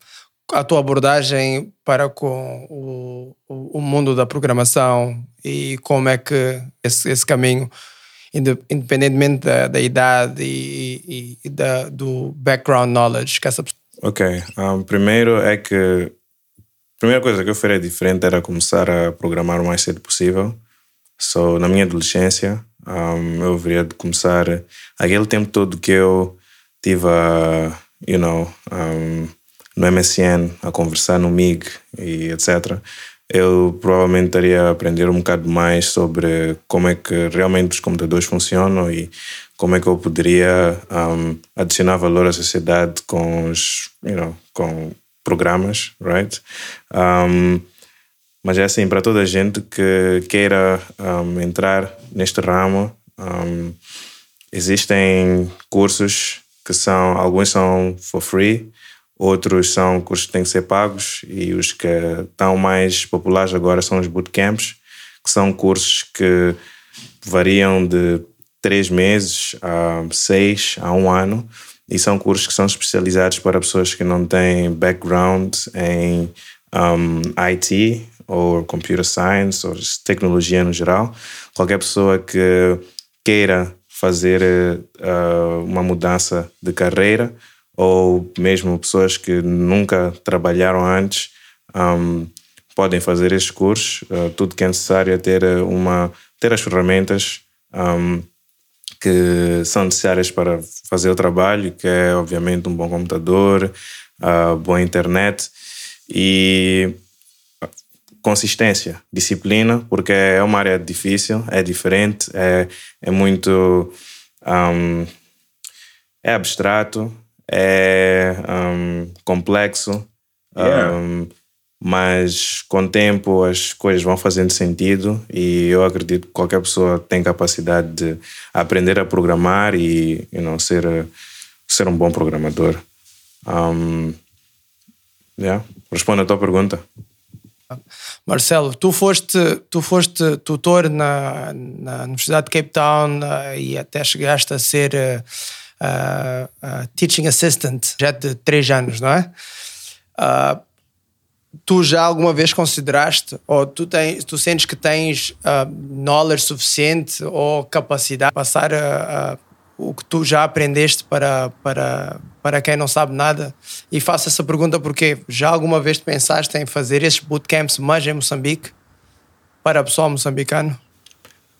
a tua abordagem para com o, o, mundo da programação e como é que esse, esse caminho, independentemente da, da idade e, e, e da, do background knowledge que essa pessoa. Ok. Um, primeiro é que primeira coisa que eu faria diferente era começar a programar o mais cedo possível. So, na minha adolescência, um, eu deveria começar aquele tempo todo que eu tive a, you know, um, no MSN, a conversar no MIG e etc. Eu provavelmente estaria a aprender um bocado mais sobre como é que realmente os computadores funcionam e como é que eu poderia um, adicionar valor à sociedade com os, you know, com programas, right? Um, mas é assim, para toda a gente que queira um, entrar neste ramo, um, existem cursos que são, alguns são for free, outros são cursos que têm que ser pagos e os que estão mais populares agora são os bootcamps, que são cursos que variam de três meses a seis a um ano e são cursos que são especializados para pessoas que não têm background em um, IT ou computer science ou tecnologia no geral. Qualquer pessoa que queira fazer uh, uma mudança de carreira ou mesmo pessoas que nunca trabalharam antes um, podem fazer estes cursos. Uh, tudo que é necessário é ter uma ter as ferramentas um, que são necessárias para fazer o trabalho, que é obviamente um bom computador, uh, boa internet e consistência, disciplina, porque é uma área difícil, é diferente, é, é muito um, é abstrato, é um, complexo, yeah. um, mas com o tempo as coisas vão fazendo sentido e eu acredito que qualquer pessoa tem capacidade de aprender a programar e you know, ser, ser um bom programador. Um, yeah. Responde a tua pergunta. Marcelo, tu foste, tu foste tutor na, na Universidade de Cape Town uh, e até chegaste a ser uh, uh, teaching assistant já de três anos, não é? Tu já alguma vez consideraste ou tu, tens, tu sentes que tens uh, knowledge suficiente ou capacidade de passar uh, uh, o que tu já aprendeste para, para, para quem não sabe nada? E faço essa pergunta porque já alguma vez pensaste em fazer esses bootcamps mais em Moçambique para o pessoal moçambicano?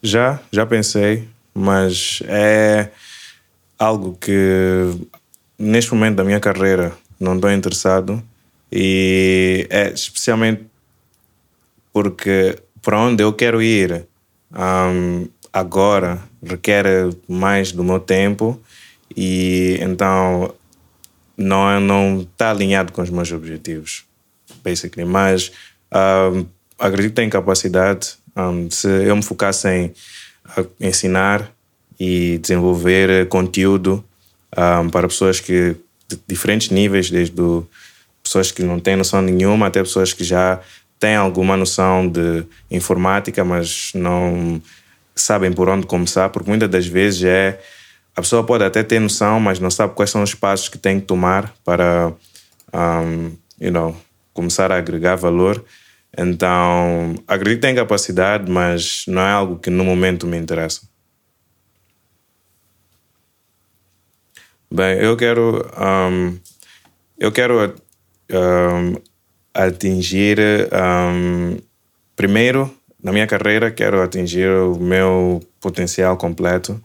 Já, já pensei, mas é algo que neste momento da minha carreira não estou interessado e é especialmente porque para onde eu quero ir um, agora requer mais do meu tempo e então não não está alinhado com os meus objetivos, basically. Mas um, acredito que tenho capacidade. Um, se eu me focasse em ensinar e desenvolver conteúdo um, para pessoas que de diferentes níveis, desde o pessoas que não têm noção nenhuma até pessoas que já têm alguma noção de informática, mas não sabem por onde começar, porque muitas das vezes é a pessoa pode até ter noção, mas não sabe quais são os passos que tem que tomar para, um, you know, começar a agregar valor. Então, acredito que tem capacidade, mas não é algo que no momento me interessa. Bem, eu quero, um, eu quero um, atingir. Um, primeiro, na minha carreira, quero atingir o meu potencial completo,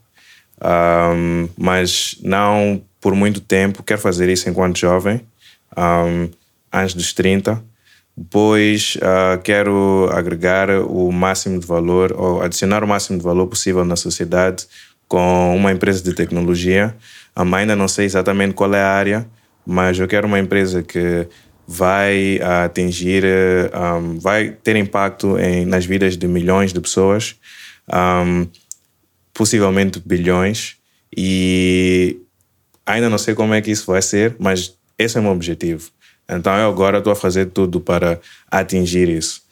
um, mas não por muito tempo. Quero fazer isso enquanto jovem, antes dos 30. Depois, uh, quero agregar o máximo de valor, ou adicionar o máximo de valor possível na sociedade com uma empresa de tecnologia. Um, ainda não sei exatamente qual é a área, mas eu quero uma empresa que vai atingir, um, vai ter impacto em, nas vidas de milhões de pessoas, um, possivelmente bilhões, e ainda não sei como é que isso vai ser, mas esse é o meu objetivo. Então eu agora estou a fazer tudo para atingir isso.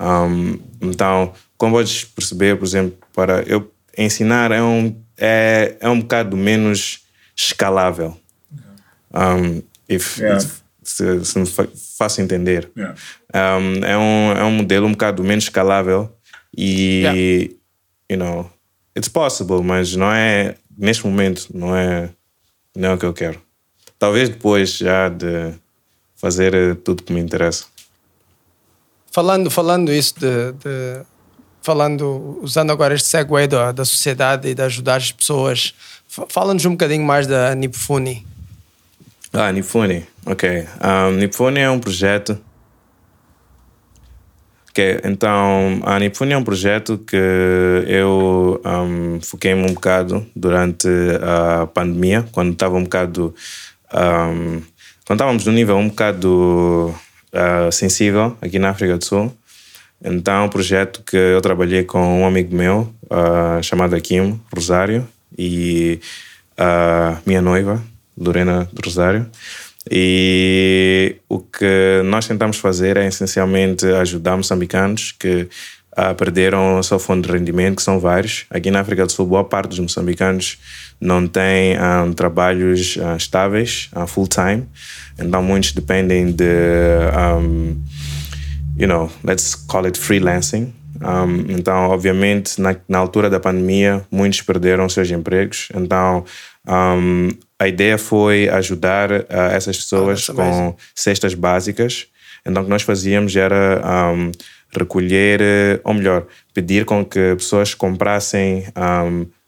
Um, então, como podes perceber, por exemplo, para eu ensinar é um, é, é um bocado menos escalável. Um, if, yeah. if, se, se me faço entender. Yeah. Um, é, um, é um modelo um bocado menos escalável e, yeah. you know, it's possible, mas não é, neste momento, não é, não é o que eu quero. Talvez depois já de fazer tudo que me interessa. Falando, falando isso de, de falando, usando agora este segue da, da sociedade e de ajudar as pessoas, fala-nos um bocadinho mais da Nipfuni. Ah, Nipfuni, ok. Um, Nipfuni é um projeto que, então, a Nipfuni é um projeto que eu um, foquei-me um bocado durante a pandemia, quando estava um bocado... Um, quando estávamos num nível um bocado uh, sensível aqui na África do Sul. Então, um projeto que eu trabalhei com um amigo meu, uh, chamado Akim Rosário, e a uh, minha noiva, Lorena do Rosário. E o que nós tentamos fazer é essencialmente ajudar moçambicanos que ah, perderam a sua fonte de rendimento, que são vários. Aqui na África do Sul, boa parte dos moçambicanos não tem um, trabalhos uh, estáveis, uh, full-time. Então, muitos dependem de, um, you know, let's call it freelancing. Um, então, obviamente, na, na, altura da pandemia, muitos perderam seus empregos. Então, a ideia foi ajudar uh, essas pessoas oh, com cestas básicas. Então, o que nós fazíamos era recolher, ou melhor, pedir com que pessoas comprassem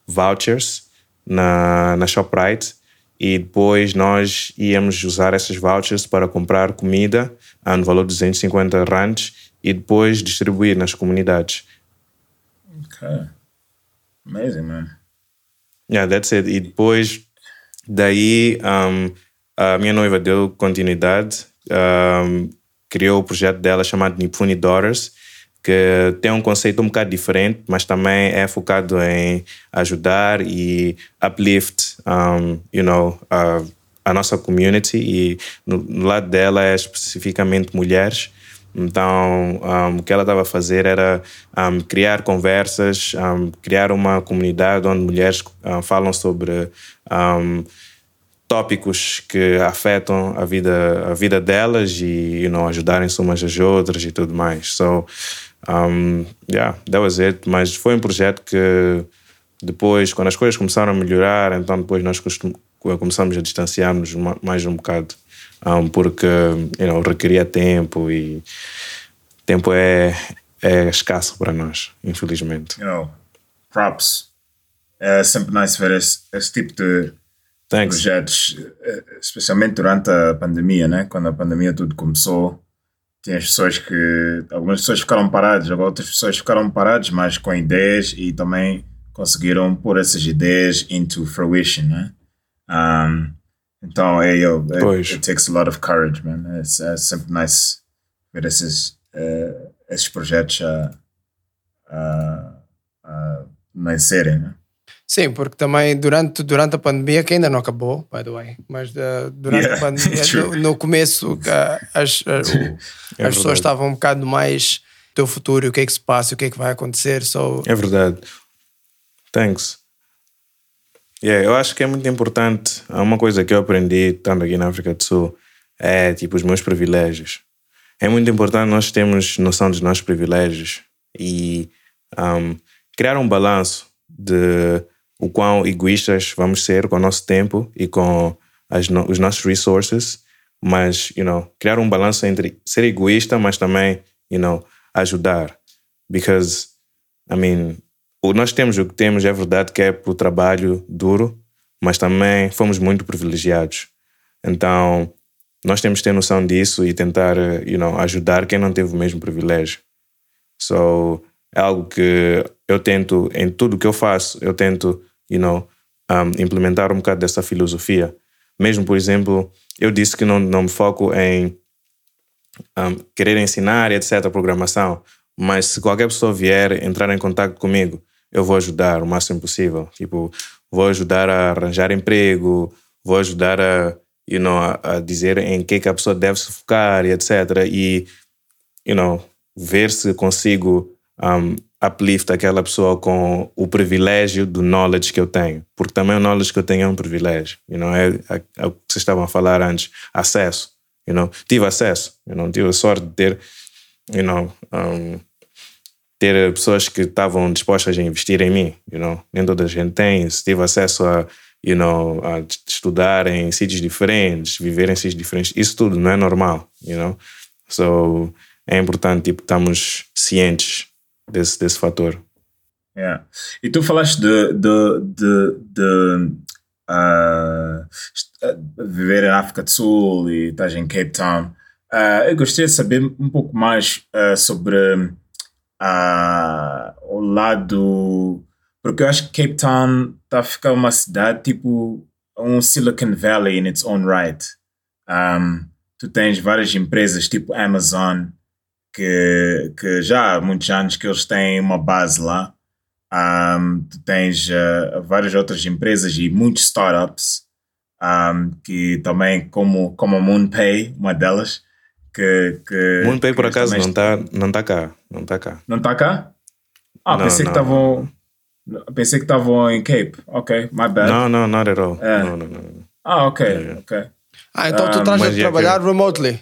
vouchers na, na ShopRite e depois nós íamos usar essas vouchers para comprar comida no valor de 250 rands e depois distribuir nas comunidades. Ok. Amazing, man. Yeah, that's it. E depois daí um, a minha noiva deu continuidade, um, criou o projeto dela chamado Nipuni Daughters que tem um conceito um bocado diferente, mas também é focado em ajudar e uplift, um, you know, a, a nossa community e no, no, lado dela é especificamente mulheres. Então, um, o que ela estava a fazer era um, criar conversas, criar uma comunidade onde mulheres falam sobre tópicos que afetam a vida, a vida delas e you know, ajudarem-se umas às outras e tudo mais. So, um, yeah, that was it. Mas foi um projeto que depois, quando as coisas começaram a melhorar, então depois nós começamos a distanciar-nos mais um bocado. Um, porque you know, requeria tempo e tempo é, é escasso para nós, infelizmente. You know, props. É sempre nice ver esse, esse tipo de Thanks. projetos, eh, especialmente durante a pandemia, né? Quando a pandemia tudo começou as pessoas que. Algumas pessoas ficaram paradas, outras pessoas ficaram paradas, mas com ideias e também conseguiram pôr essas ideias into fruition, né? Um, então, é, eu, it, it, takes a lot of courage, man. É, é sempre nice ver esses, uh, esses projetos a, a, a nascerem, né? Sim, porque também durante, durante a pandemia, que ainda não acabou, by the way, mas uh, durante yeah, a pandemia, no, no, começo, uh, as, uh, o, é as pessoas estavam um bocado mais teu futuro, o que é que se passa, o que é que vai acontecer. So... É verdade. Thanks. Yeah, eu acho que é muito importante. Uma coisa que eu aprendi, tanto aqui na África do Sul, é tipo os meus privilégios. É muito importante nós termos noção dos nossos privilégios e um, criar um balanço de o quão egoístas vamos ser com o nosso tempo e com no, os nossos resources, mas, you know, criar um balanço entre ser egoísta, mas também, you know, ajudar. Because, I mean, o, nós temos o que temos, é verdade que é por trabalho duro, mas também fomos muito privilegiados. Então, nós temos que ter noção disso e tentar, you know, ajudar quem não teve o mesmo privilégio. So, é algo que eu tento, em tudo que eu faço, eu tento you know, um, implementar um bocado dessa filosofia. Mesmo, por exemplo, eu disse que não, não me foco em um, querer ensinar, etc., programação, mas se qualquer pessoa vier entrar em contato comigo, eu vou ajudar o máximo possível. Tipo, vou ajudar a arranjar emprego, vou ajudar a, you know, a, dizer em que, que a pessoa deve se focar, etc. E, you know, ver se consigo um, uplift aquela pessoa com o privilégio do knowledge que eu tenho. Porque também o knowledge que eu tenho é um privilégio. You know, é, é, é o que vocês estavam a falar antes. Acesso. You know, tive acesso. You know, tive a sorte de ter, you know, um, ter pessoas que estavam dispostas a investir em mim. You know, nem toda a gente tem. Se tive acesso a, you know, a estudar em sítios diferentes, viver em sítios diferentes, isso tudo não é normal. You know, so é importante tipo estamos cientes desse, desse fator. Yeah. E tu falaste de, de, de, de uh, viver na África do Sul e estás em Cape Town. Uh, eu gostaria de saber um pouco mais uh, sobre o lado. Porque eu acho que Cape Town está a ficar uma cidade tipo um Silicon Valley in its own right. Um, tu tens várias empresas tipo Amazon, que, que já há muitos anos que eles têm uma base lá. Um, tu tens uh, várias outras empresas e muitos startups. um, que também, como, como a MoonPay, uma delas, que. que MoonPay, por que acaso, não está não tá cá. Não está cá. Não está cá? Ah, Não, pensei que não. estavam. Pensei que estavam em Cape. Ok, my bad. Não, não, not at all. É. Não, não, não. Ah, ok, ok. Ah, então tu estás a já trabalhar remotely.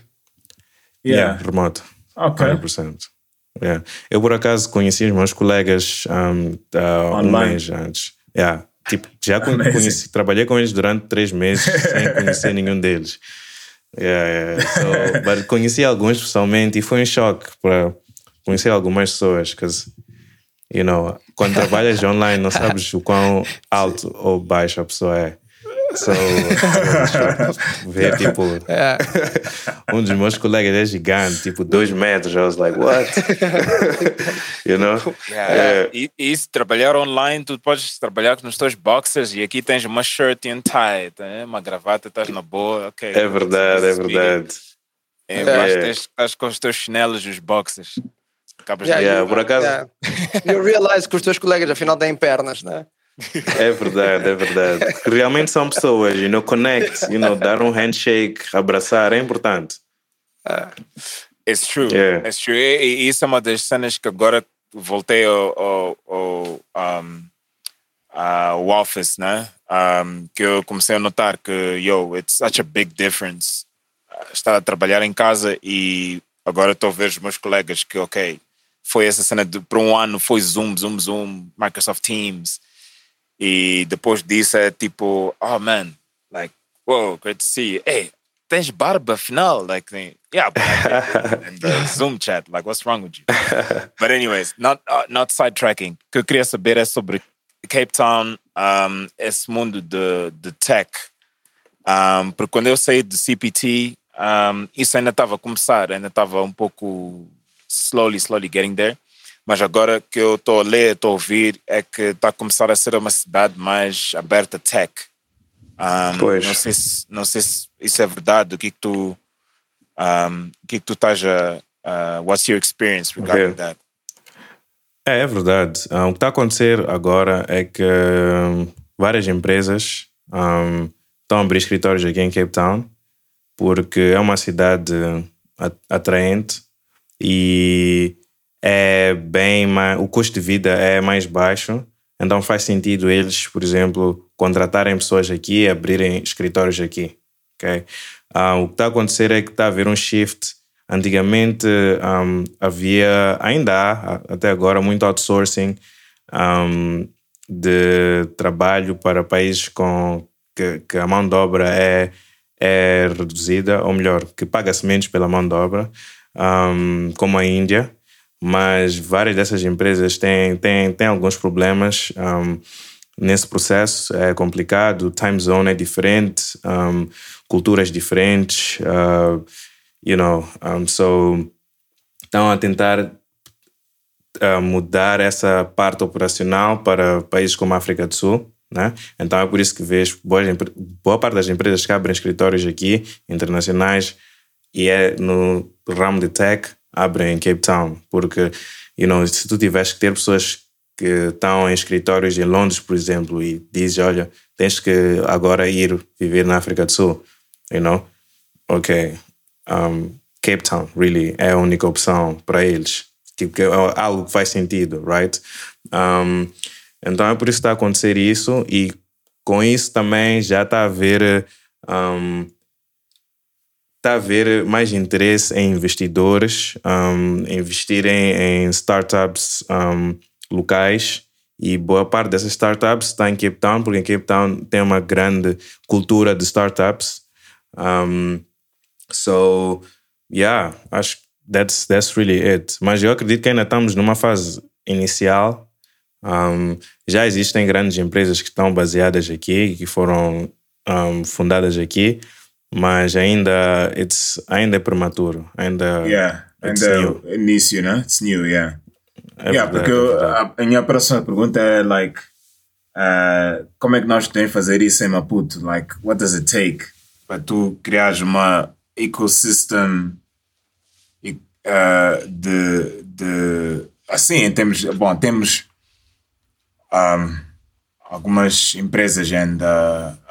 Yeah, Yeah. remoto. Ok. 100%. Yeah. Eu, por acaso, conheci os meus colegas um, há um Online. mês antes. Yeah. Tipo, já conheci, trabalhei com eles durante três meses sem conhecer nenhum deles. Yeah, yeah. So, conheci alguns pessoalmente e foi um choque para conhecer algumas pessoas. Because, you know, quando trabalhas online, não sabes o quão alto ou baixo a pessoa é. So, ver tipo É. um dos meus colegas é gigante, tipo dois metros. I was like, what? you know? Yeah. E, e isso, trabalhar online, tu podes trabalhar nos teus boxers e aqui tens uma shirt and tie, tá? uma gravata, estás na boa, ok. É verdade, é verdade. É, É. mas tens- estás com os teus chinelos e os boxers. Acabas Yeah, de... Yeah, por acaso, Yeah. You realize que os teus colegas afinal têm pernas, né? É verdade, é verdade. Realmente são pessoas, you know, connect, you know, dar um handshake, abraçar, é importante. It's true. Yeah. It's true. E, e isso é uma das cenas que agora voltei ao, ao, ao, um, ao office, né? Um, que eu comecei a notar que, yo, it's such a big difference. Uh, Estar a trabalhar em casa e agora estou a ver os meus colegas que, ok, foi essa cena de, por um ano foi Zoom, Zoom, Zoom, Microsoft Teams. E depois disso é tipo, oh man, like, whoa, great to see you. Hey, tens barba afinal? Like, yeah, in the Zoom chat. Like, what's wrong with you? But anyways, not uh, not sidetracking. O que eu queria saber é sobre Cape Town, um, esse mundo de, de tech. Um, porque quando eu saí do CPT, um, isso ainda estava a começar, ainda estava um pouco slowly, slowly getting there. Mas agora que eu estou a ler, estou a ouvir, é que está a começar a ser uma cidade mais aberta tech. Um, Pois. Não sei, se, não sei se isso é verdade. O que que tu, um, o que que tu estás a, a- what's your experience regarding Ok. that? É, é verdade. Ah, o que está a acontecer agora é que várias empresas estão a abrir escritórios aqui em Cape Town porque é uma cidade a- atraente e é bem mais, o custo de vida é mais baixo, então faz sentido eles, por exemplo, contratarem pessoas aqui e abrirem escritórios aqui. ok? Ah, o que está a acontecer é que está a haver um shift. Antigamente um, havia, ainda há, até agora, muito outsourcing um, de trabalho para países com que, que a mão de obra é, é reduzida, ou melhor, que paga-se menos pela mão de obra, um, como a Índia. Mas várias dessas empresas têm, têm, têm alguns problemas um, nesse processo. É complicado, time zone é diferente, um, culturas diferentes, uh, you know, um, so estão a tentar uh, mudar essa parte operacional para países como a África do Sul. Né? Então é por isso que empre- boa parte das empresas que abrem escritórios aqui, internacionais, e é no ramo de tech, abrem em Cape Town. Porque, you know, se tu tiveres que ter pessoas que estão em escritórios em Londres, por exemplo, e dizes, olha, tens que agora ir viver na África do Sul, you know? Ok, um, Cape Town, really, é a única opção para eles. Tipo, é algo que faz sentido, right? Um, então é por isso que está a acontecer isso e com isso também já está a haver um, está a haver mais interesse em investidores um, investirem em startups um, locais. E boa parte dessas startups está em Cape Town porque em Cape Town tem uma grande cultura de startups. Um, so yeah acho que that's, that's really it. Mas eu acredito que ainda estamos numa fase inicial. Um, já existem grandes empresas que estão baseadas aqui, que foram um, fundadas aqui, mas ainda, it's, ainda é prematuro. Ainda, Yeah, ainda new. é início, né? It's new, yeah. É yeah, verdade, porque é a, a minha próxima pergunta é, like, uh, como é que nós podemos fazer isso em Maputo? Like, what does it take para tu criares uma ecosystem uh, de, de, assim, em termos, bom, temos um, algumas empresas and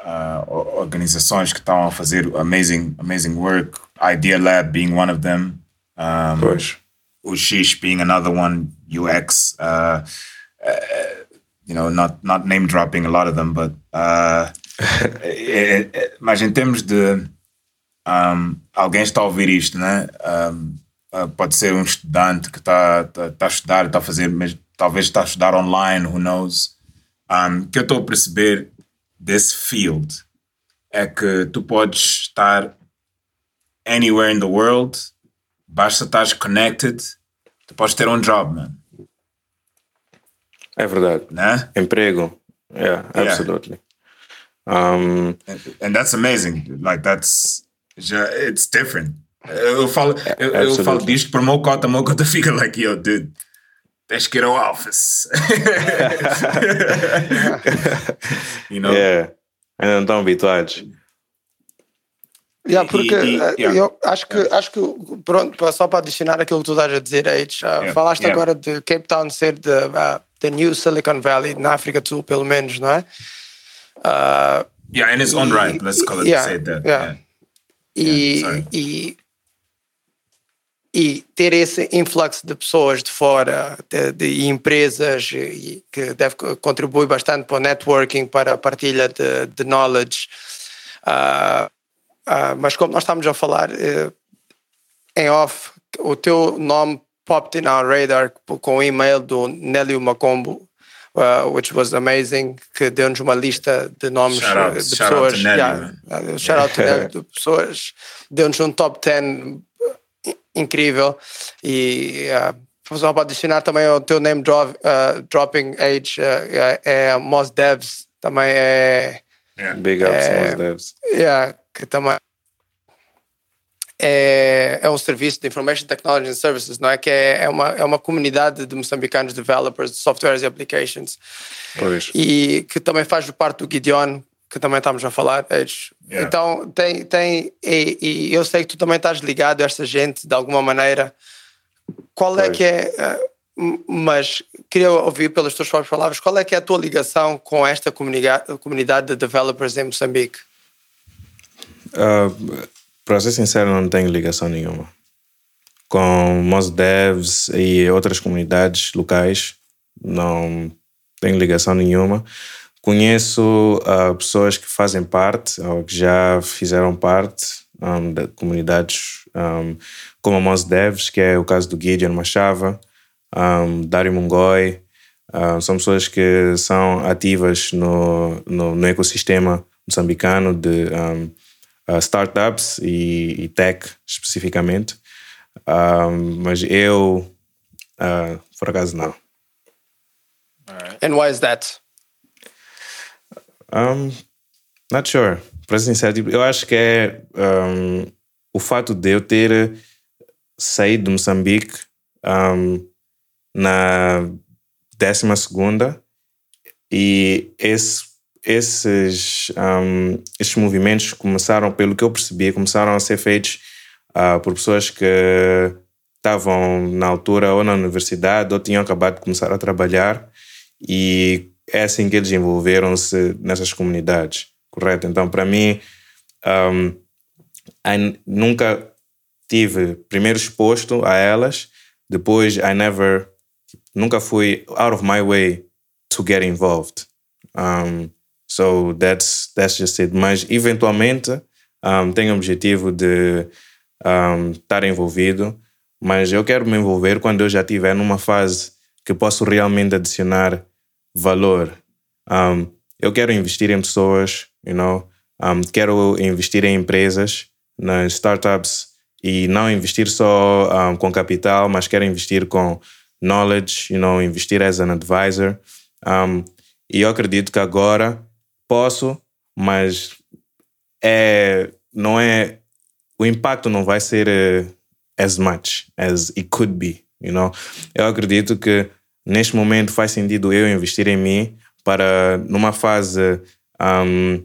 uh, organizações que estão a fazer amazing, amazing work. Idea Lab being one of them. Um, Pois. Ushish being another one. UX. Uh, uh, you know, not not name dropping a lot of them, but eh, eh, mas em termos de um, alguém está a ouvir isto, né? Um, uh, pode ser um estudante que está tá, tá a estudar, está a fazer, mas talvez está a estudar online, who knows. Um, que eu estou a perceber desse field é que tu podes estar anywhere in the world, basta estar connected, tu podes ter um job, man. É verdade. Né? Emprego. Yeah, Yeah. absolutely. Um, And, and that's amazing. Like that's it's different. Eu falo, eu, eu falo disto para o meu cota, o meu cota fica like, yo, dude, tens que ir ao office. you know? yeah. Ainda não estão habituados. Yeah, porque E- e- eh, yeah. eu acho que, acho que pronto, só para adicionar aquilo que tu estás a dizer, H, ah, Yeah, falaste yeah. agora de Cape Town ser de, ah, the new Silicon Valley, na África do Sul, pelo menos, não é? Ah, Yeah, in its own right, let's call it Yeah, say that. yeah. Yeah. e, e, e ter esse influxo de pessoas de fora, de, de empresas, e, que deve co- contribuir bastante para o networking, para a partilha de, de knowledge. Ah, ah, mas como nós estamos a falar eh, em off, o teu nome popped in our radar com o e-mail do Nélio Macombo, uh, which was amazing, que deu-nos uma lista de nomes out- de shout out pessoas. to Nélio, yeah, uh, shout out to Nélio, de pessoas. Deu-nos um top 10 i- incrível. E uh, só para adicionar também o teu name drop, uh, dropping age uh, é, é Mos Devs, também é. Big ups, É, aos devs. Yeah, que também é, é um serviço de Information Technology and Services, não é? Que é, é, uma, é uma comunidade de moçambicanos developers de softwares e applications Pois. e que também faz parte do Gideon, que também estamos a falar. Eles- Yeah. Então, tem, tem e, e eu sei que tu também estás ligado a esta gente de alguma maneira. Qual é que é, eh, mas queria ouvir pelas tuas próprias palavras, qual é que é a tua ligação com esta comunidade, comunidade de developers em Moçambique? Uh, para ser sincero, não tenho ligação nenhuma. Com Mos Devs e outras comunidades locais, não tenho ligação nenhuma. Conheço uh, pessoas que fazem parte ou que já fizeram parte um, de comunidades um, como a Mos Devs, que é o caso do Gideon Machava, um, Mungoi. Uh, são pessoas que são ativas no, no, no ecossistema moçambicano de um, uh, startups e, e tech especificamente. Mas eu, por acaso, não. And why is that? Um, not sure. Para ser sincero, eu acho que é um, o fato de eu ter saído de Moçambique um, na décima segunda e esse, esses, um, esses movimentos começaram, pelo que eu percebi, começaram a ser feitos ah, por pessoas que estavam na altura ou na universidade ou tinham acabado de começar a trabalhar e é assim que eles envolveram-se nessas comunidades, correto? Então, para mim, um, I nunca tive primeiro exposto a elas, depois I never, nunca fui out of my way to get involved. Um, so that's that's just it. Mas eventualmente um, tenho o objetivo de um, estar envolvido, mas eu quero me envolver quando eu já estiver numa fase que posso realmente adicionar valor. Um, eu quero investir em pessoas, you know, um, quero investir em empresas, nas startups e não investir só um, com capital, mas quero investir com knowledge, you know, investir as an advisor. E eu acredito que agora posso, mas é, não é, o impacto não vai ser eh, as much as it could be, you know. Eu acredito que neste momento faz sentido eu investir em mim para numa fase um,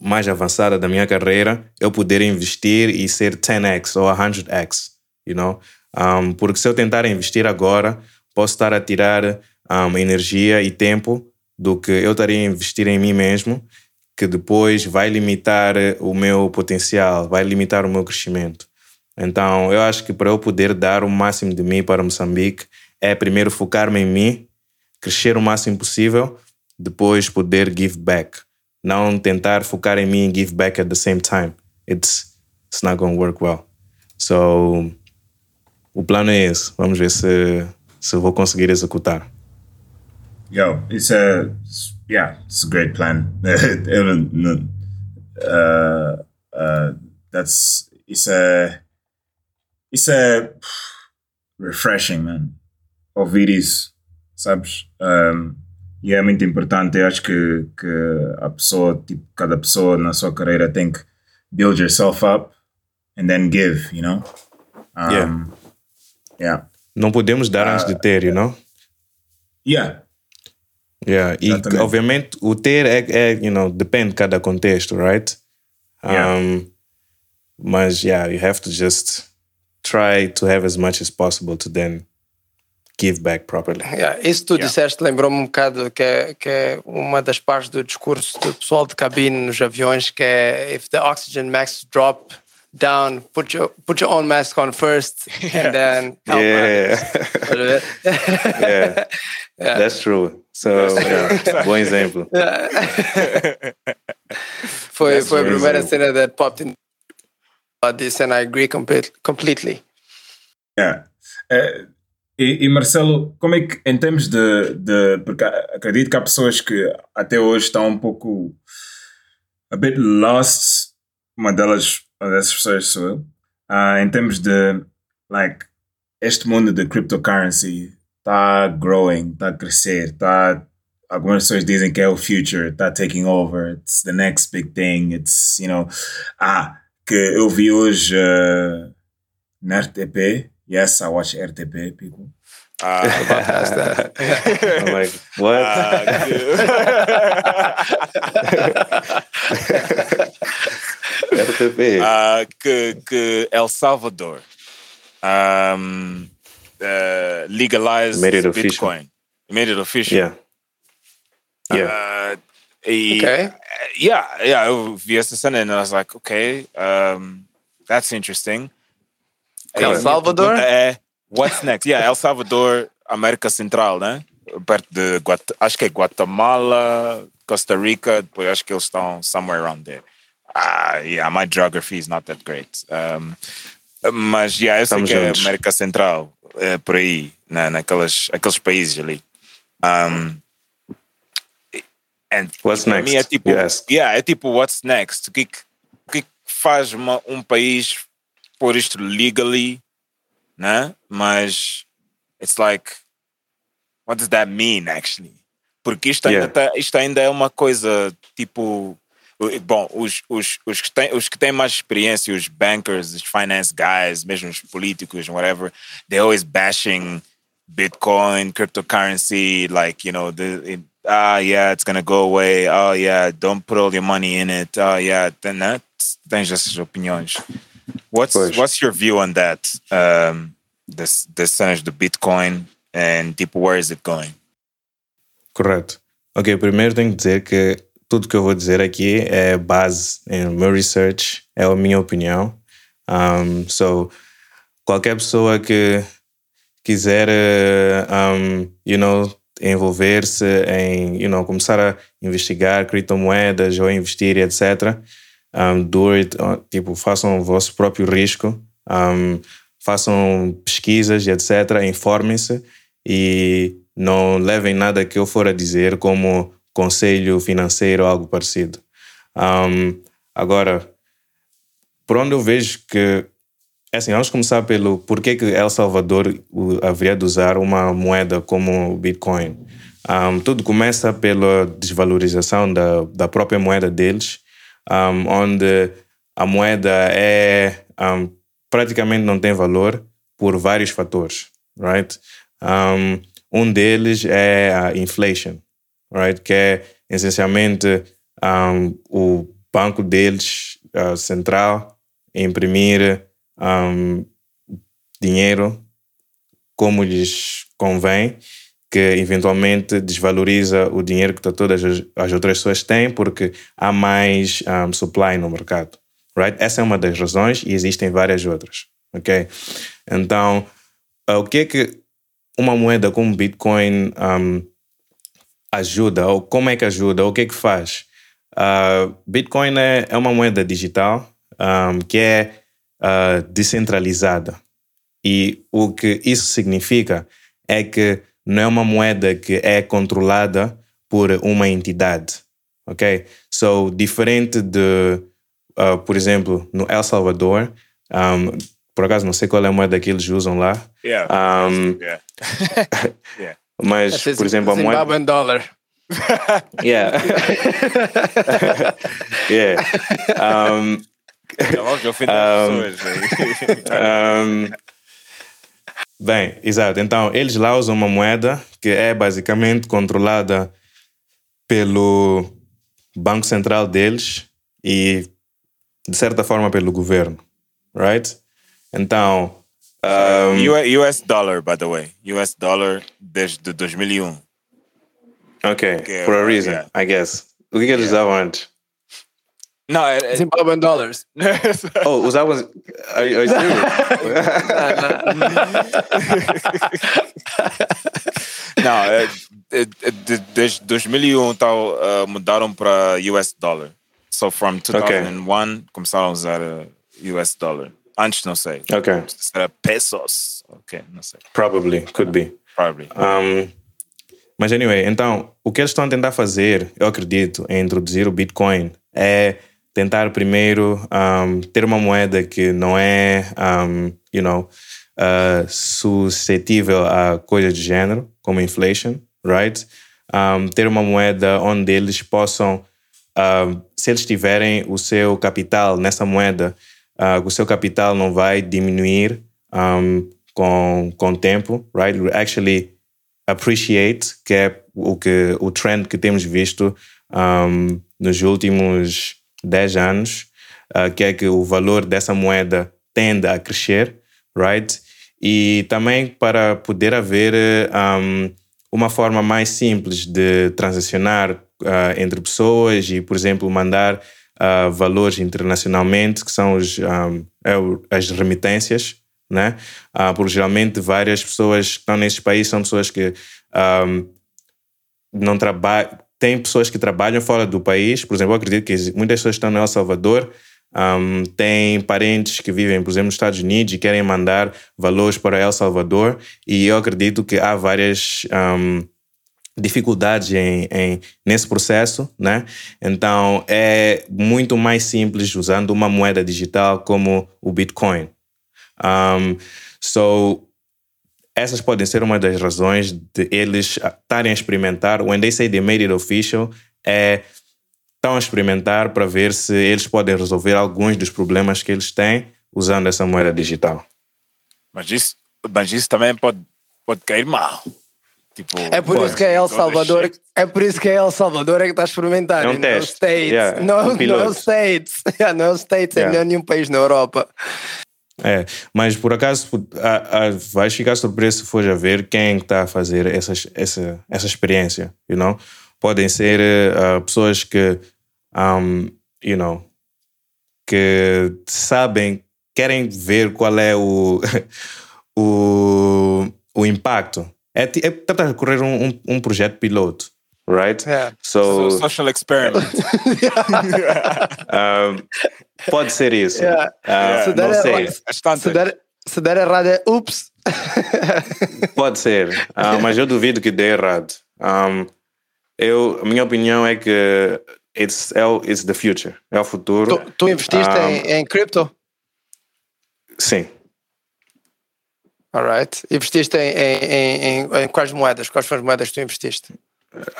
mais avançada da minha carreira eu poder investir e ser 10x ou 100x, you know? Um, porque se eu tentar investir agora, posso estar a tirar um, energia e tempo do que eu estaria a investir em mim mesmo, que depois vai limitar o meu potencial, vai limitar o meu crescimento. Então, eu acho que para eu poder dar o máximo de mim para Moçambique, é primeiro focar-me em mim, crescer o máximo possível, depois poder give back. Não tentar focar em mim e give back at the same time. It's, it's not going to work well. So, o plano é esse. Vamos ver se, se vou conseguir executar. Yo, it's a yeah, it's a great plan. uh, uh, that's it's a it's a refreshing, man. Ouvir isso, sabes? Um, e é muito importante. Eu acho que, que a pessoa, tipo, cada pessoa na sua carreira tem que build yourself up and then give, you know? Um, Yeah. Yeah. Não podemos dar antes de ter, you know? Yeah. Yeah. E Exatamente. obviamente o ter é, é, you know, depende de cada contexto, right? Yeah. Um, mas yeah, you have to just try to have as much as possible to then give back properly. Yeah, isso que tu disseste lembrou-me um bocado que é, que é uma das partes do discurso do pessoal de cabine nos aviões que é if the oxygen mask drop down, put your, put your own mask on first and then help Yeah. others. Estás a ver? yeah. Yeah. That's true. So, yeah, bom exemplo. Foi, That's foi a primeira true. cena that popped in about this and I agree complete, completely. Yeah. Eh, e, e, Marcelo, como é que, em termos de, de. Porque acredito que há pessoas que até hoje estão um pouco. a bit lost. Uma delas, uma dessas pessoas sou eu. Ah, em termos de. like. este mundo de cryptocurrency está growing, está a crescer, está. Algumas pessoas dizem que é o future, está taking over, it's the next big thing, it's, you know. Ah, que eu vi hoje uh, na RTP. Yes, I watch RTP, people. Uh, I'm like, what? RTP. Ah, que, que El Salvador um, uh, legalized Made it official. Bitcoin. Made it official. Yeah. Yeah. Uh, Okay. yeah, yeah, eu vi essa and I was like, okay, um, that's interesting. El E a minha Salvador? pergunta É, what's next? Yeah, El Salvador, América Central, né? Perto de, Guat acho que é Guatemala, Costa Rica, depois acho que eles estão somewhere around there. Ah, yeah, my geography is not that great. Um, mas, yeah, eu sei Estamos que é juntos. América Central, é, por aí, na, naquelas aqueles países ali. Um, and What's para next? mim é tipo, ask. yeah, é tipo, what's next? O que, o que que faz uma- um país pôr isto legally, né? Mas it's like, what does that mean actually? Porque isto ainda, Yeah. tá- isto ainda é uma coisa tipo. Bom, os, os, os, que têm, os que têm mais experiência, os bankers, os finance guys, mesmo os políticos, whatever, they're always bashing Bitcoin, cryptocurrency, like, you know, the, it, ah, yeah, it's gonna go away. Oh, yeah, don't put all your money in it. Oh, yeah, then that, tens essas opiniões. What's, Pois. what's your view on that? Um, this, this do Bitcoin and tipo, where is it going? Correto. Ok, primeiro tenho que dizer que tudo que eu vou dizer aqui é base em meu research, é a minha opinião. Um, so, qualquer pessoa que quiser, eh, um, you know, envolver-se em, you know, começar a investigar criptomoedas ou investir, etc., um, do it, uh, tipo, façam o vosso próprio risco, um, façam pesquisas, etc., informem-se e não levem nada que eu for a dizer como conselho financeiro ou algo parecido. Um, agora, por onde eu vejo que. é Assim, vamos começar pelo porquê que El Salvador haveria de usar uma moeda como o Bitcoin. Um, tudo começa pela desvalorização da, da própria moeda deles, um, onde a moeda é um, praticamente não tem valor por vários fatores, right? Um, um deles é a inflation, right? Que é essencialmente um, o banco deles uh, central imprimir um, dinheiro como lhes convém que eventualmente desvaloriza o dinheiro que todas as, as outras pessoas têm porque há mais um, supply no mercado. Right? Essa é uma das razões e existem várias outras. Ok? Então, uh, o que é que uma moeda como Bitcoin um, ajuda? Ou como é que ajuda? Ou o que é que faz? Uh, Bitcoin é, é uma moeda digital um, que é uh, descentralizada. E o que isso significa é que não é uma moeda que é controlada por uma entidade, ok? So, diferente de, uh, por exemplo, no El Salvador, um, por acaso não sei qual é a moeda que eles usam lá. Yeah. Um, yeah. yeah. Mas, por exemplo, a moeda... Zimbabwean dollar. Yeah. yeah. Um, É Um, as pessoas. Bem, exato. Então, eles lá usam uma moeda que é basicamente controlada pelo Banco Central deles e, de certa forma, pelo governo. Right? Então. um, US dollar, by the way. US dollar desde 2001. ok, Ok, for a right, reason, yeah. I guess. O que, que eles usavam antes? Não, é, é, Zimbabwean dollars. Oh, usavam. Are, are you serious? não, de- desde 2001 tal, uh, mudaram para US dollar. So from 2001 começaram a usar uh, US dollar. Antes não sei. ok, Se era pesos. Ok, não sei. probably, could be. Probably. Um, mas, anyway, então, o que eles estão a tentar fazer, eu acredito, em introduzir o Bitcoin é tentar primeiro um, ter uma moeda que não é, um, you know, uh, suscetível a coisas de género, como inflation, right? Um, ter uma moeda onde eles possam, um, se eles tiverem o seu capital nessa moeda, uh, o seu capital não vai diminuir com, com o tempo, right? We actually appreciate, que é o, que, o trend que temos visto nos últimos 10 anos, uh, que é que o valor dessa moeda tende a crescer, right? E também para poder haver um, uma forma mais simples de transacionar uh, entre pessoas e, por exemplo, mandar uh, valores internacionalmente, que são os, um, é as remitências, né? Ah, porque geralmente várias pessoas que estão nesses países são pessoas que um, não trabalham. Tem pessoas que trabalham fora do país, por exemplo, eu acredito que muitas pessoas estão no El Salvador um, têm parentes que vivem, por exemplo, nos Estados Unidos e querem mandar valores para El Salvador, e eu acredito que há várias um, dificuldades em, em- nesse processo, né? Então é muito mais simples usando uma moeda digital como o Bitcoin. Um, so, essas podem ser uma das razões de eles estarem a experimentar. When they say they made it official, é estão a experimentar para ver se eles podem resolver alguns dos problemas que eles têm usando essa moeda digital. Mas isso, mas isso também pode, pode cair mal. Tipo, É por isso que é El Salvador. É por isso que é El Salvador é que está a experimentar. É um não teste. States. Yeah, não, um não é States. Yeah, não é States, Yeah. é nenhum país na Europa. É, mas por acaso a, a, vais ficar surpreso se fores a ver quem está a fazer essas, essa, essa experiência, you know? Podem ser uh, pessoas que, um, you know, que sabem, querem ver qual é o, o, o impacto. É, é tentar correr um, um, um projeto piloto, right? Yeah. So, So- social experiment. um, pode ser isso. Yeah. Uh, Se não der- sei. Se der, se der errado é ups. Pode ser, ah, mas eu duvido que dê errado. Um, eu, a minha opinião é que it's, é, o- it's the future, é o futuro. Tu, tu investiste Um, em, em cripto? Sim. Alright. Investiste em, em, em, em- em quais moedas? Quais foram as moedas que tu investiste?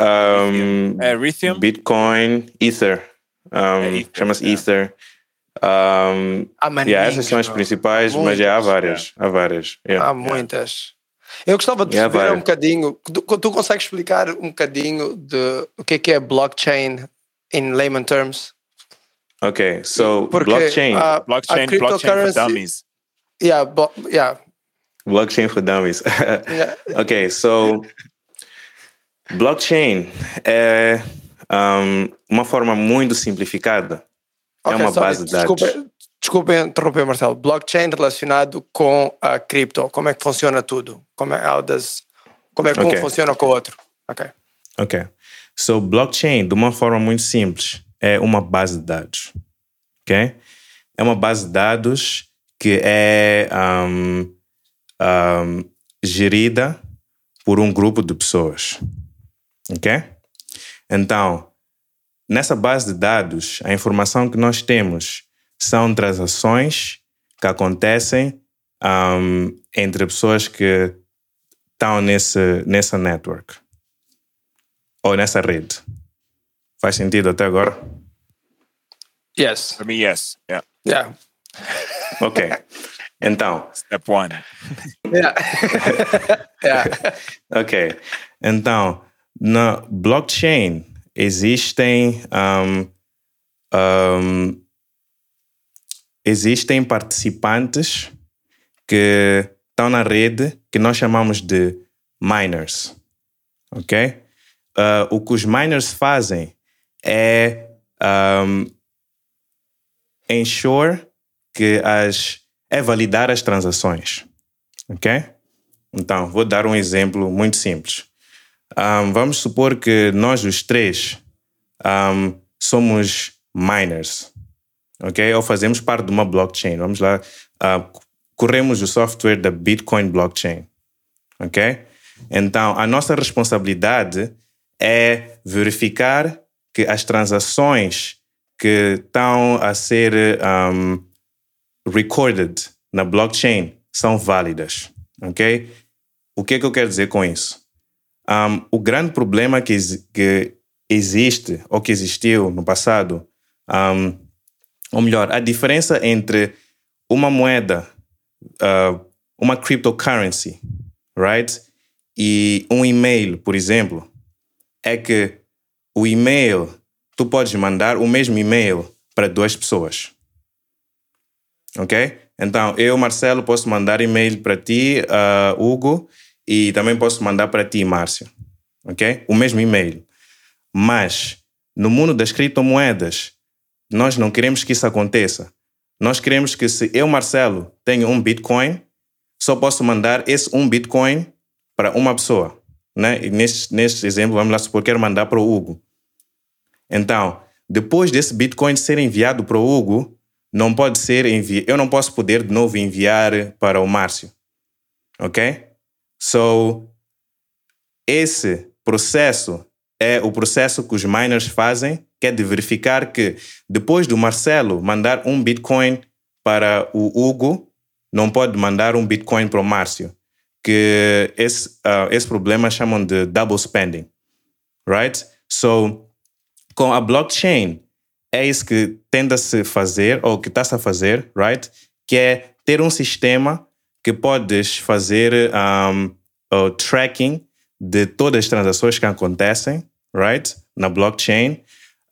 Um, É Ethereum? Bitcoin, Ether. Um, É Ether, Chama-se yeah. Ether. Um, Há maninhos, yeah, essas são as principais, mas já há várias. Há várias. yeah. Há muitas. Eu gostava de Yeah, saber um bocadinho. Tu, tu consegues explicar um bocadinho de o que é que é blockchain in layman terms? Ok, so Porque blockchain. a- Blockchain, a blockchain for dummies. Yeah, bo- yeah, Blockchain for dummies. yeah. ok, so Blockchain é um, uma forma muito simplificada. é Ok, uma só- base de dados. Desculpa, desculpa interromper, Marcelo. Blockchain relacionado com a cripto. Como é que funciona tudo? Como é, how does- como é que um Ok. funciona com o outro? Ok. Ok. So, blockchain, de uma forma muito simples, é uma base de dados. Ok? É uma base de dados que é um, um, gerida por um grupo de pessoas. Ok? Então, nessa base de dados, a informação que nós temos são transações que acontecem um, entre pessoas que estão nesse, nessa network ou nessa rede. Faz sentido até agora? Yes. For me, yes. Yeah. Yeah. Ok. Então, Step one. Yeah. yeah. ok. Então, na blockchain existem um, um, existem participantes que estão na rede que nós chamamos de miners. Ok? Uh, o que os miners fazem é um, ensure que as é validar as transações, ok? Então vou dar um exemplo muito simples. Um, vamos supor que nós os três um, somos miners, ok? Ou fazemos parte de uma blockchain. Vamos lá, uh, corremos o software da Bitcoin blockchain, ok? Então a nossa responsabilidade é verificar que as transações que estão a ser um, recorded na blockchain são válidas, ok? O que é que eu quero dizer com isso? Um, o grande problema que, que existe ou que existiu no passado, um, ou melhor, a diferença entre uma moeda, uh, uma cryptocurrency, right? E um e-mail, por exemplo, é que o e-mail, tu podes mandar o mesmo e-mail para duas pessoas. Ok? Então, eu, Marcelo, posso mandar e-mail para ti, uh, Hugo, e também posso mandar para ti, Márcio. Ok? O mesmo e-mail. Mas, no mundo das criptomoedas, nós não queremos que isso aconteça. Nós queremos que se eu, Marcelo, tenho um Bitcoin, só posso mandar esse um Bitcoin para uma pessoa. Né? E neste, neste exemplo, vamos lá supor que quero mandar para o Hugo. Então, depois desse Bitcoin ser enviado para o Hugo, não pode ser envi eu não posso poder de novo enviar para o Márcio. Ok? So, esse processo é o processo que os miners fazem, que é de verificar que depois do Marcelo mandar um Bitcoin para o Hugo, não pode mandar um Bitcoin para o Márcio. Que esse, uh, esse problema chamam de double spending. Right? So, com a blockchain, é isso que tende a se fazer, ou que está-se a fazer, right? Que é ter um sistema que podes fazer um, o tracking de todas as transações que acontecem, right? Na blockchain.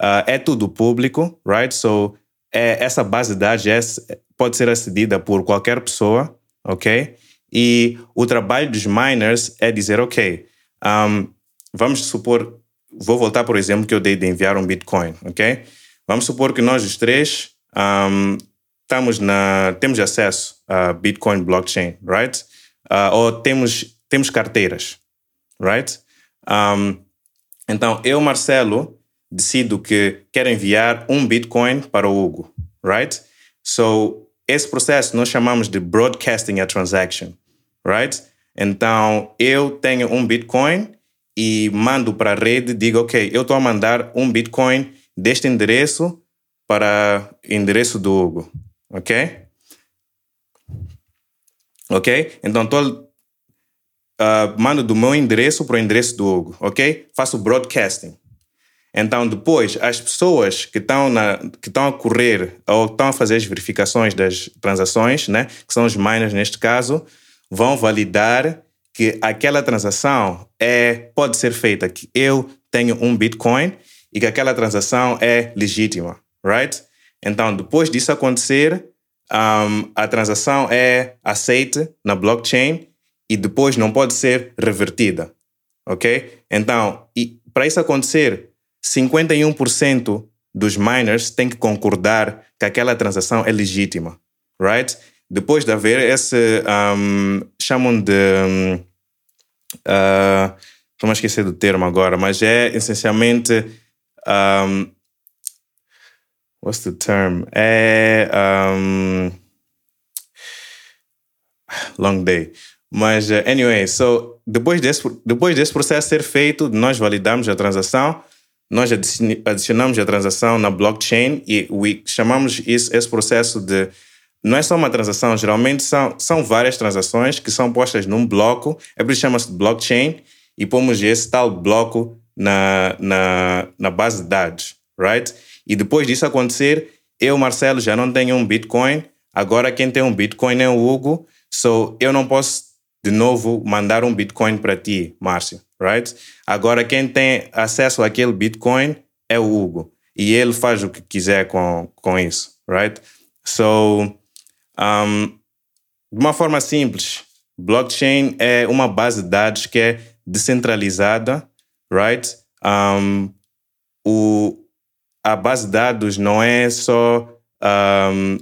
Uh, é tudo público, right? So, é, essa base de dados é, pode ser acedida por qualquer pessoa, ok? E o trabalho dos miners é dizer, ok, um, vamos supor, vou voltar por exemplo que eu dei de enviar um Bitcoin, ok? Vamos supor que nós os três um, estamos na, temos acesso a Bitcoin blockchain, right? Uh, ou temos, temos carteiras, right? Um, então, eu, Marcelo, decido que quero enviar um Bitcoin para o Hugo, right? So, esse processo nós chamamos de broadcasting a transaction, right? Então, eu tenho um Bitcoin e mando para a rede, digo, ok, eu estou a mandar um Bitcoin deste endereço para endereço do Hugo, ok? Ok? Então, estou uh, mando do meu endereço para o endereço do Hugo, ok? Faço broadcasting. Então, depois, as pessoas que estão, que estão a correr ou estão a fazer as verificações das transações, né, que são os miners neste caso, vão validar que aquela transação é, pode ser feita, que eu tenho um Bitcoin e que aquela transação é legítima, right? Então, depois disso acontecer, um, a transação é aceita na blockchain e depois não pode ser revertida, ok? Então, para isso acontecer, 51% dos miners têm que concordar que aquela transação é legítima, right? Depois de haver esse, um, chamam de, um, uh, esquecer do termo agora, mas é essencialmente, um, what's the term? É, um, long day. Mas, uh, anyway, so, depois desse, depois desse processo ser feito, nós validamos a transação, nós adicionamos a transação na blockchain e we, chamamos isso, esse processo de. Não é só uma transação, geralmente são, são várias transações que são postas num bloco, é por isso chama-se blockchain, e pomos esse tal bloco na, na, na base de dados, right? E depois disso acontecer, eu, Marcelo, já não tenho um Bitcoin, agora quem tem um Bitcoin é o Hugo, so eu não posso de novo mandar um Bitcoin para ti, Márcio, right? Agora quem tem acesso àquele Bitcoin é o Hugo e ele faz o que quiser com, com isso, right? So, um, de uma forma simples, blockchain é uma base de dados que é descentralizada, right? Um, o, a base de dados não é só um,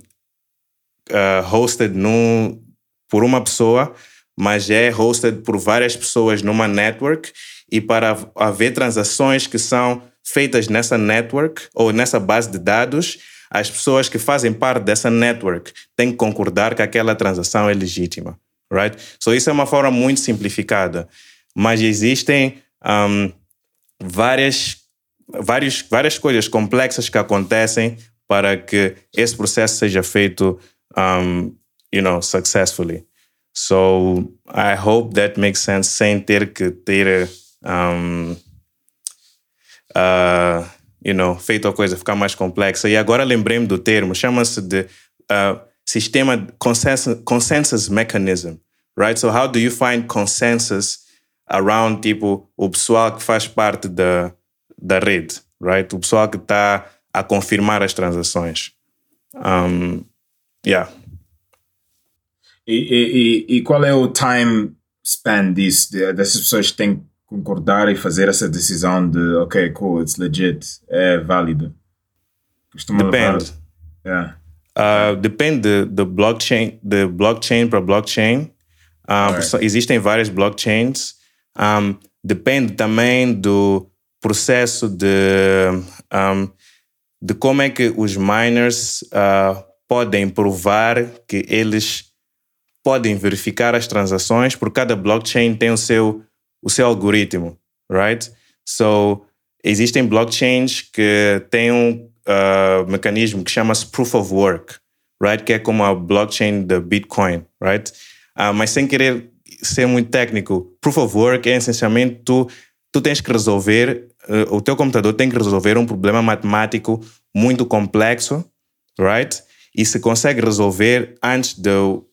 uh, hosted num, por uma pessoa, mas é hosted por várias pessoas numa network e para haver transações que são feitas nessa network ou nessa base de dados, as pessoas que fazem parte dessa network têm que concordar que aquela transação é legítima, right? So isso é uma forma muito simplificada, mas existem um, várias, várias, várias coisas complexas que acontecem para que esse processo seja feito, um, you know, successfully. So I hope that makes sense sem ter que ter, um, uh, you know, feito a coisa ficar mais complexa. E agora lembrei-me do termo, chama-se de uh, sistema consensus, consensus mechanism, right? So how do you find consensus around tipo o pessoal que faz parte da da rede, right? O pessoal que está a confirmar as transações. Um, yeah. E, e, e, qual é o time span disso? Dessas pessoas que têm que concordar e fazer essa decisão de ok, cool, it's legit, é válido? Costuma depende. Yeah. Uh, depende de, blockchain, de blockchain para blockchain. Um, right. Existem várias blockchains. Um, depende também do processo de, um, de como é que os miners uh, podem provar que eles podem verificar as transações, porque cada blockchain tem o seu, o seu algoritmo, right? So, existem blockchains que têm um uh, mecanismo que chama-se Proof of Work, right? Que é como a blockchain da Bitcoin, right? Uh, mas sem querer ser muito técnico, Proof of Work é essencialmente tu, tu tens que resolver, uh, o teu computador tem que resolver um problema matemático muito complexo, right? E se consegue resolver antes do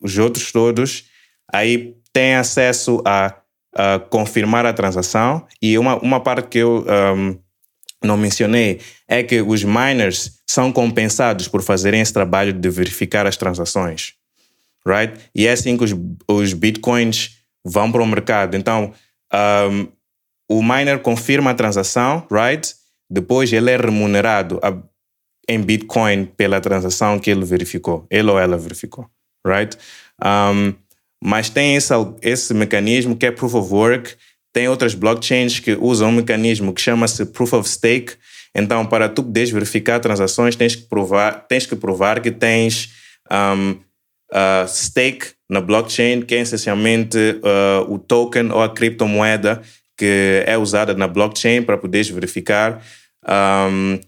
os outros todos, aí têm acesso a, a confirmar a transação. E uma, uma parte que eu um, não mencionei é que os miners são compensados por fazerem esse trabalho de verificar as transações. Right? E é assim que os, os bitcoins vão para o mercado. Então, um, o miner confirma a transação, right? Depois ele é remunerado a, em Bitcoin pela transação que ele verificou, ele ou ela verificou right? Um, mas tem esse, esse mecanismo que é Proof of Work. Tem outras blockchains que usam um mecanismo que chama-se Proof of Stake. Então, para tu poderes verificar transações, tens que provar, tens que, provar que tens um, uh, stake na blockchain, que é essencialmente uh, o token ou a criptomoeda que é usada na blockchain para poderes verificar. Um,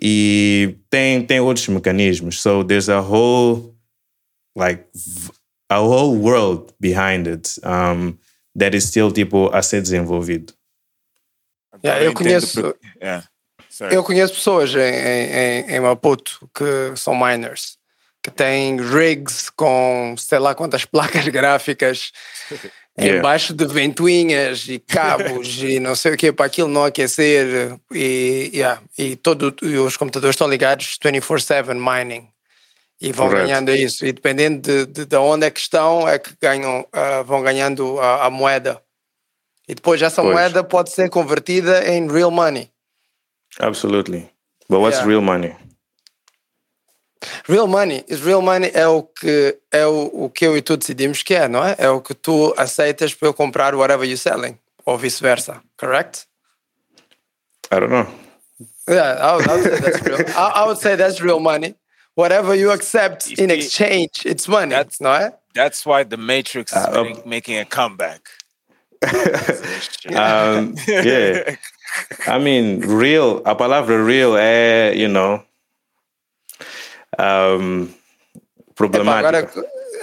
e tem, tem outros mecanismos. So, there's a whole like a whole world behind it um, that is still tipo a ser desenvolvido. Yeah, eu conheço yeah. eu conheço pessoas em, em, em Maputo que são miners que têm rigs com sei lá quantas placas gráficas yeah. embaixo de ventoinhas e cabos e não sei o que para aquilo não aquecer e, yeah, e, todo, e os computadores estão ligados 24/7 mining e vão Correto. ganhando isso. E dependendo de, de, de, onde é que estão, é que ganham, uh, vão ganhando a, a, moeda. E depois essa Pois. moeda pode ser convertida em real money. Absolutely. But what's Yeah. real money? Real money, is real money é o que é o, o que eu e tu decidimos que é, não é? É o que tu aceitas para eu comprar whatever you're selling, ou vice-versa, correct? I don't know. Yeah, I would, I would say that's real. I, I would say that's real money. Whatever you accept in exchange, it's money, não é? That's why the Matrix is Uh, making, making a comeback. Um, yeah. I mean, real, a palavra real é, you know, um, problemática. agora,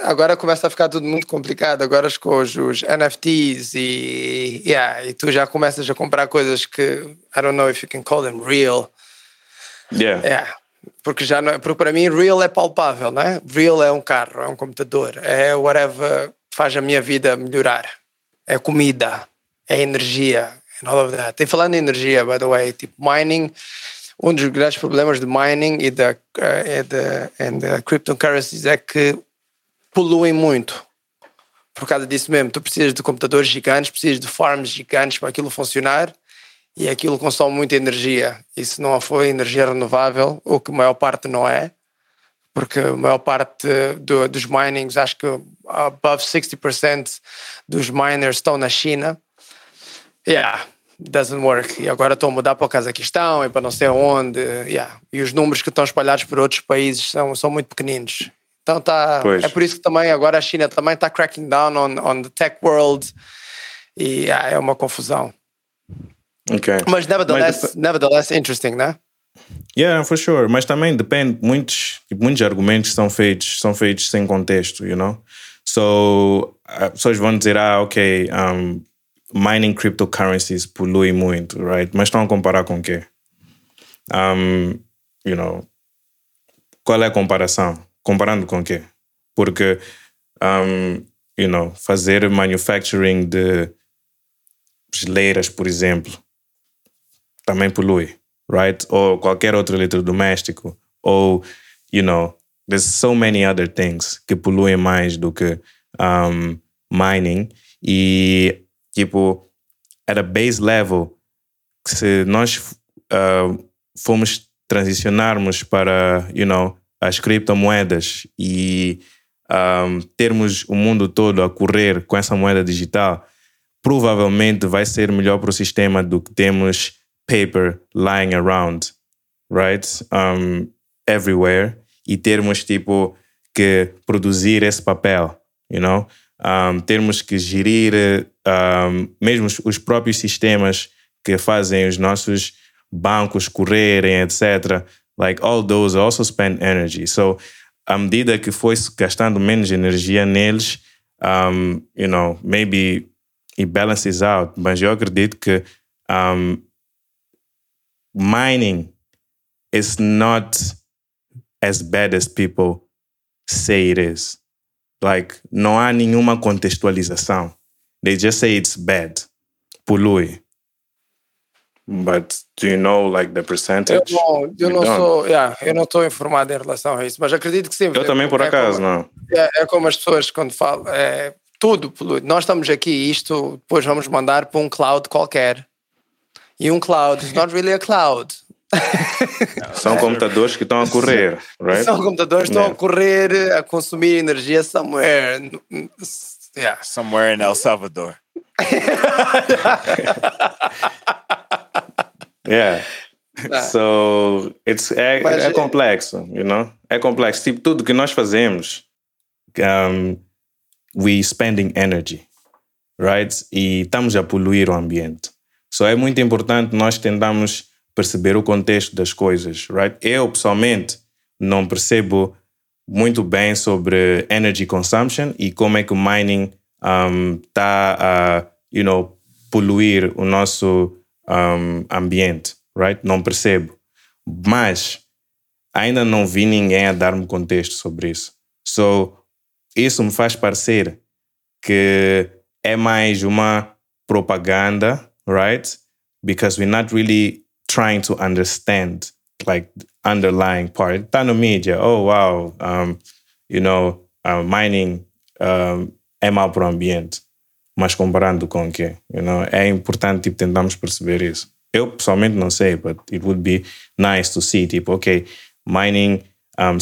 agora começa a ficar tudo muito complicado. Agora com os, os NFTs e, yeah, e tu já começas a comprar coisas que I don't know if you can call them real. Yeah. Yeah. Porque já não é, porque para mim real é palpável, não é? Real é um carro, é um computador, é whatever faz a minha vida melhorar. É comida, é energia, and all of that. E falando em energia, by the way, tipo mining, um dos grandes problemas de mining e da eh, e da and the cryptocurrencies é que poluem muito. Por causa disso mesmo, tu precisas de computadores gigantes, precisas de farms gigantes para aquilo funcionar e aquilo consome muita energia. E se não for energia renovável, o que a maior parte não é, porque a maior parte do- dos minings, acho que above 60% dos miners estão na China. Yeah, doesn't work. E agora estão a mudar para o Cazaquistão e para não sei onde. Yeah. E os números que estão espalhados por outros países são, são muito pequeninos. Então tá, Pois. é por isso que também agora a China também está cracking down on, on the tech world e yeah, é uma confusão. Okay. Mas nevertheless, Mas nevertheless interesting, né? Yeah, for sure. Mas também depende, muitos, tipo, muitos argumentos são feitos, são feitos sem contexto, you know? So, uh, pessoas vão dizer, ah, ok, um, mining cryptocurrencies polui muito, right? Mas estão a comparar com o quê? Um, you know, qual é a comparação? Comparando com o quê? Porque, um, you know, fazer manufacturing de geleiras, por exemplo, também polui, right? Ou qualquer outro eletrodoméstico, ou, you know, there's so many other things que poluem mais do que um, mining. E, tipo, at a base level, se nós uh, formos transicionarmos para, you know, as criptomoedas e um, termos o mundo todo a correr com essa moeda digital, provavelmente vai ser melhor para o sistema do que temos paper lying around, right? Um, everywhere. E termos, tipo, que produzir esse papel, you know? Um, termos que gerir um, mesmo os- os próprios sistemas que fazem os nossos bancos correrem, etc. Like, all those also spend energy. So, à medida que foi gastando menos energia neles, um, you know, maybe it balances out. Mas eu acredito que um, mining is not as bad as people say it is. Like, não há nenhuma contextualização. They just say it's bad. Polui. But do you know like the Eu percentage? não, eu não sou, yeah, eu não estou informado em relação a isso, mas acredito que sim. Eu também, por É acaso, como- não. É, é como as pessoas quando falam, é, tudo polui. Nós estamos aqui, isto depois vamos mandar para um cloud qualquer. E um cloud is not really a cloud. São computadores que estão a correr, right? São computadores que estão Yeah. a correr, a consumir energia somewhere. Yeah. Somewhere in El Salvador. Yeah. So, it's, é, Mas, é complexo, you know? É complexo. Tipo, tudo que nós fazemos, um, we spending energy, right? E estamos a poluir o ambiente. So, é muito importante nós tentarmos perceber o contexto das coisas, right? Eu, pessoalmente, não percebo muito bem sobre energy consumption e como é que o mining está a, you know, poluir o nosso um, ambiente, right? Não percebo. Mas ainda não vi ninguém a dar-me contexto sobre isso. So, isso me faz parecer que é mais uma propaganda, right? Because we're not really trying to understand like underlying part. Tá no mídia, oh wow, um, you know, uh, mining um, é mau para o ambiente. mas comparando com o quê? You know? É importante tipo, tentarmos perceber isso. Eu pessoalmente não sei, but it would be nice to see, tipo, ok, mining um,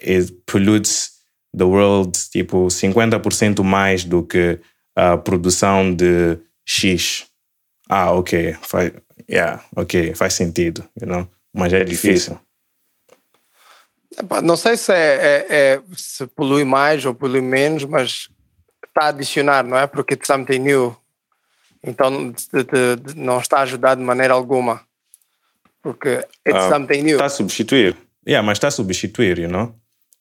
is, pollutes the world tipo 50% mais do que a produção de X. Ah, ok, yeah, ok, faz sentido, you know? mas é difícil. Epá, Não sei se, é, é- é- se polui mais ou polui menos, mas está a adicionar, não é? Porque it's something new. Então de- de- de- não está a ajudar de maneira alguma. Porque it's Ah, something new. Está a substituir. Yeah, mas está a substituir, you know?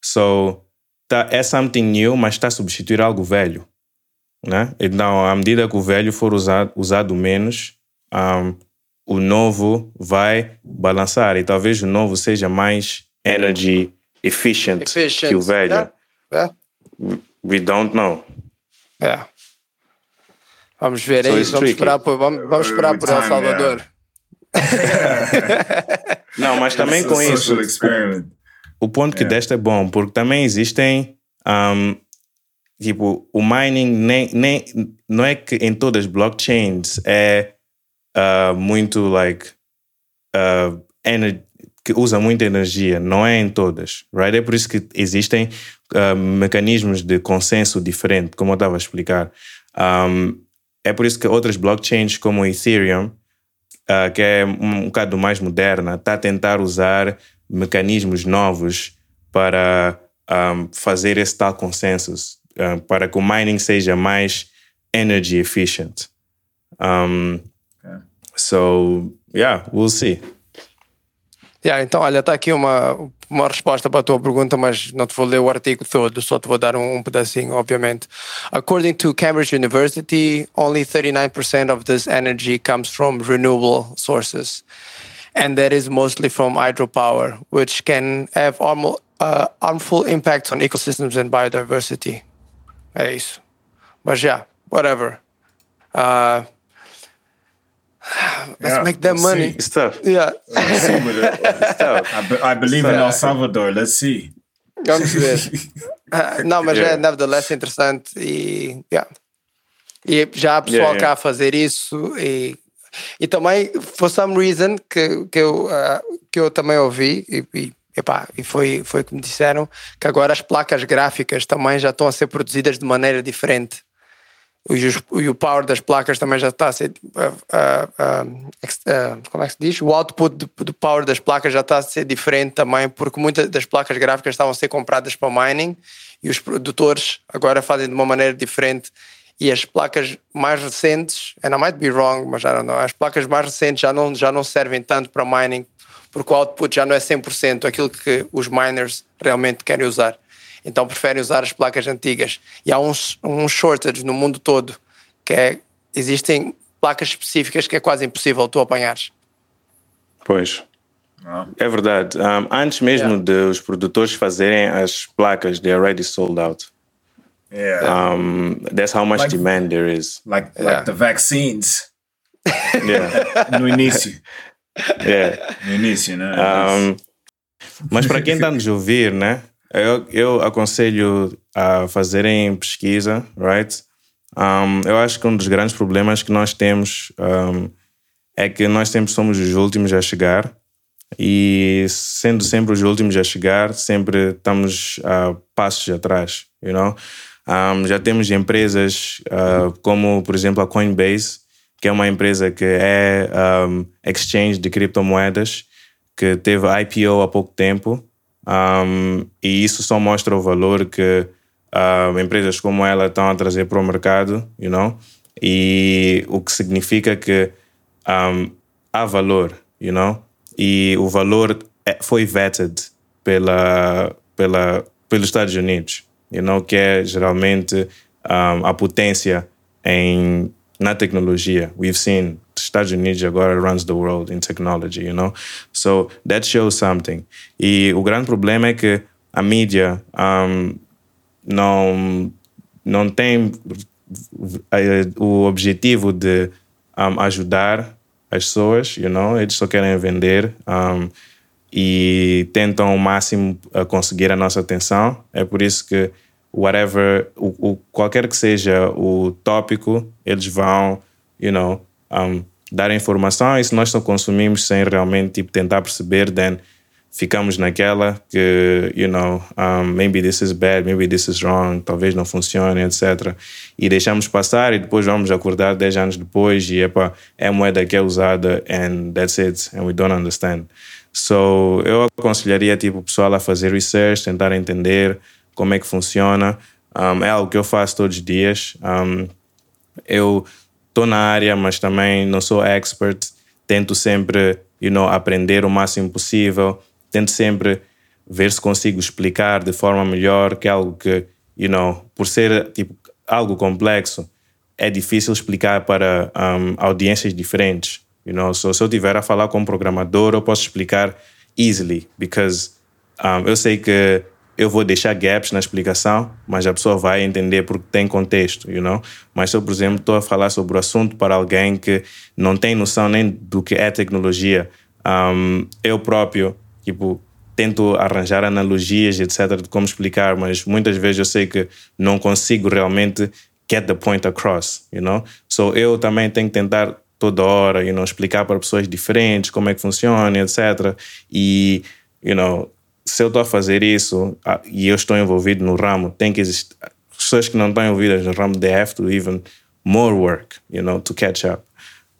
So, tá, é something new, mas está a substituir algo velho. Né? Então, à medida que o velho for usado, usado menos, um, o novo vai balançar. E talvez o novo seja mais energy efficient, Efficient, que o velho. yeah, yeah. We don't know. É. Vamos ver So aí, vamos tricky. esperar, por, vamos, vamos esperar por El Salvador. Não, mas também com isso. experiment. o ponto que deste é bom, porque também existem. um, tipo, o mining nem, nem, não é que em todas as blockchains é uh, muito like. Uh, que usa muita energia, não é em todas, right? É por isso que existem uh, mecanismos de consenso diferente, como eu estava a explicar. Um, é por isso que outras blockchains, como o Ethereum, uh, que é um, um bocado mais moderna, está a tentar usar mecanismos novos para um, fazer esse tal consenso, para que o mining seja mais energy efficient. Um, So, yeah, we'll see. Yeah, então, olha, está aqui uma, uma resposta para a tua pergunta, mas não te vou ler o artigo todo, só te vou dar um, um pedacinho, obviamente. According to Cambridge University, only 39% of this energy comes from renewable sources. And that is mostly from hydropower, which can have harmful, uh, harmful impacts on ecosystems and biodiversity. É isso. Mas, yeah, whatever. Uh, let's Yeah, make that we'll money. see. It's tough. Yeah. Let's see what it- I, be- I believe in El Salvador. Let's see. Vamos ver. Ah, não, mas Yeah. é nevertheless interessante e, yeah. e já há pessoal Yeah, yeah. cá a fazer isso e, e também, for some reason, que, que, eu, ah, que eu também ouvi e, e, epá, e foi, foi que me disseram que agora as placas gráficas também já estão a ser produzidas de maneira diferente. E, o power das placas também já está a ser. ah, ex- ah, como é que se diz? O output do power das placas já está a ser diferente também, porque muitas das placas gráficas estavam a ser compradas para mining e os produtores agora fazem de uma maneira diferente. E as placas mais recentes, and I might be wrong, mas I don't know, as placas mais recentes já não, já não servem tanto para mining, porque o output já não é 100% aquilo que os miners realmente querem usar. Então preferem usar as placas antigas. E há uns, um shortage no mundo todo, que é, existem placas específicas que é quase impossível tu apanhares. Pois. É verdade. Um, antes mesmo de os produtores fazerem as placas, they already sold out. Yeah. Um, that's how much Like- demand there is. Like Yeah. like the vaccines. Yeah. No início. Yeah. No início, né? Um, mas para quem está nos ouvir, né? Eu, eu aconselho a fazerem pesquisa, right? Um, eu acho que um dos grandes problemas que nós temos um, é que nós sempre somos os últimos a chegar e sendo sempre os últimos a chegar, sempre estamos a passos atrás, you know? Um, já temos empresas uh, como, por exemplo, a Coinbase, que é uma empresa que é um, exchange de criptomoedas, que teve IPO há pouco tempo, um, e isso só mostra o valor que uh, empresas como ela estão a trazer para o mercado, you know? e o que significa que um, há valor, you know? e o valor é- foi vetted pela, pela, pelos Estados Unidos, you know? que é geralmente um, a potência em, na tecnologia. We've seen Estados Unidos agora runs the world in technology, you know? So that shows something. E o grande problema é que a mídia um, não, não tem o objetivo de um, ajudar as pessoas, you know? Eles só querem vender um, e tentam ao máximo a conseguir a nossa atenção. É por isso que whatever, o, o, qualquer que seja o tópico, eles vão, you know, um, dar informação e se nós só consumimos sem realmente tipo, tentar perceber, then ficamos naquela que, you know, um, maybe this is bad, maybe this is wrong, talvez não funcione, etc. E deixamos passar e depois vamos acordar 10 anos depois e epa, é moeda que é usada and that's it, and we don't understand. So, eu aconselharia tipo, o pessoal a fazer research, tentar entender como é que funciona. Um, é algo que eu faço todos os dias. Um, eu estou na área, mas também não sou expert. Tento sempre you know, aprender o máximo possível tento sempre ver se consigo explicar de forma melhor que algo que, you know, por ser tipo algo complexo, é difícil explicar para um, audiências diferentes. You know? so, se eu tiver a falar com um programador, eu posso explicar easily, because um, eu sei que eu vou deixar gaps na explicação, mas a pessoa vai entender porque tem contexto, you know? Mas se eu, por exemplo, estou a falar sobre o assunto para alguém que não tem noção nem do que é tecnologia, um, eu próprio tipo, tento arranjar analogias, etc., de como explicar, mas muitas vezes eu sei que não consigo realmente get the point across, you know? So eu também tenho que tentar toda hora, you know, explicar para pessoas diferentes como é que funciona, etc. E, you know, se eu estou a fazer isso ah, e eu estou envolvido no ramo, tem que existir pessoas que não estão envolvidas no ramo, they have to even more work, you know, to catch up.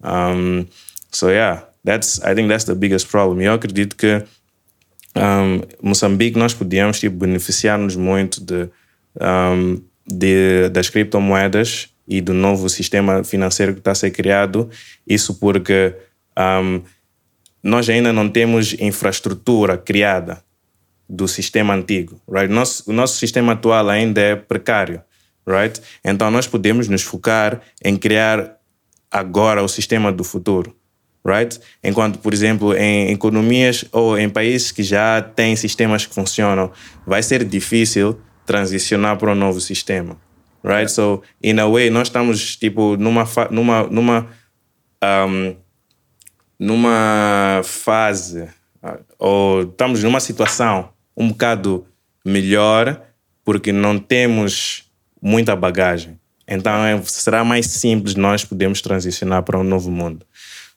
Um, so yeah, that's I think that's the biggest problem. Eu acredito que um, Moçambique nós podíamos tipo, beneficiar-nos muito de, um, de, das criptomoedas e do novo sistema financeiro que está a ser criado. Isso porque um, nós ainda não temos infraestrutura criada do sistema antigo, right? Nosso, o nosso sistema atual ainda é precário, right? Então nós podemos nos focar em criar agora o sistema do futuro right? Enquanto, por exemplo, em economias ou em países que já têm sistemas que funcionam, vai ser difícil transicionar para um novo sistema, right? So, in a way, nós estamos tipo numa numa numa um, numa fase ou estamos numa situação um bocado melhor porque não temos muita bagagem. Então é, será mais simples nós podemos transicionar para um novo mundo.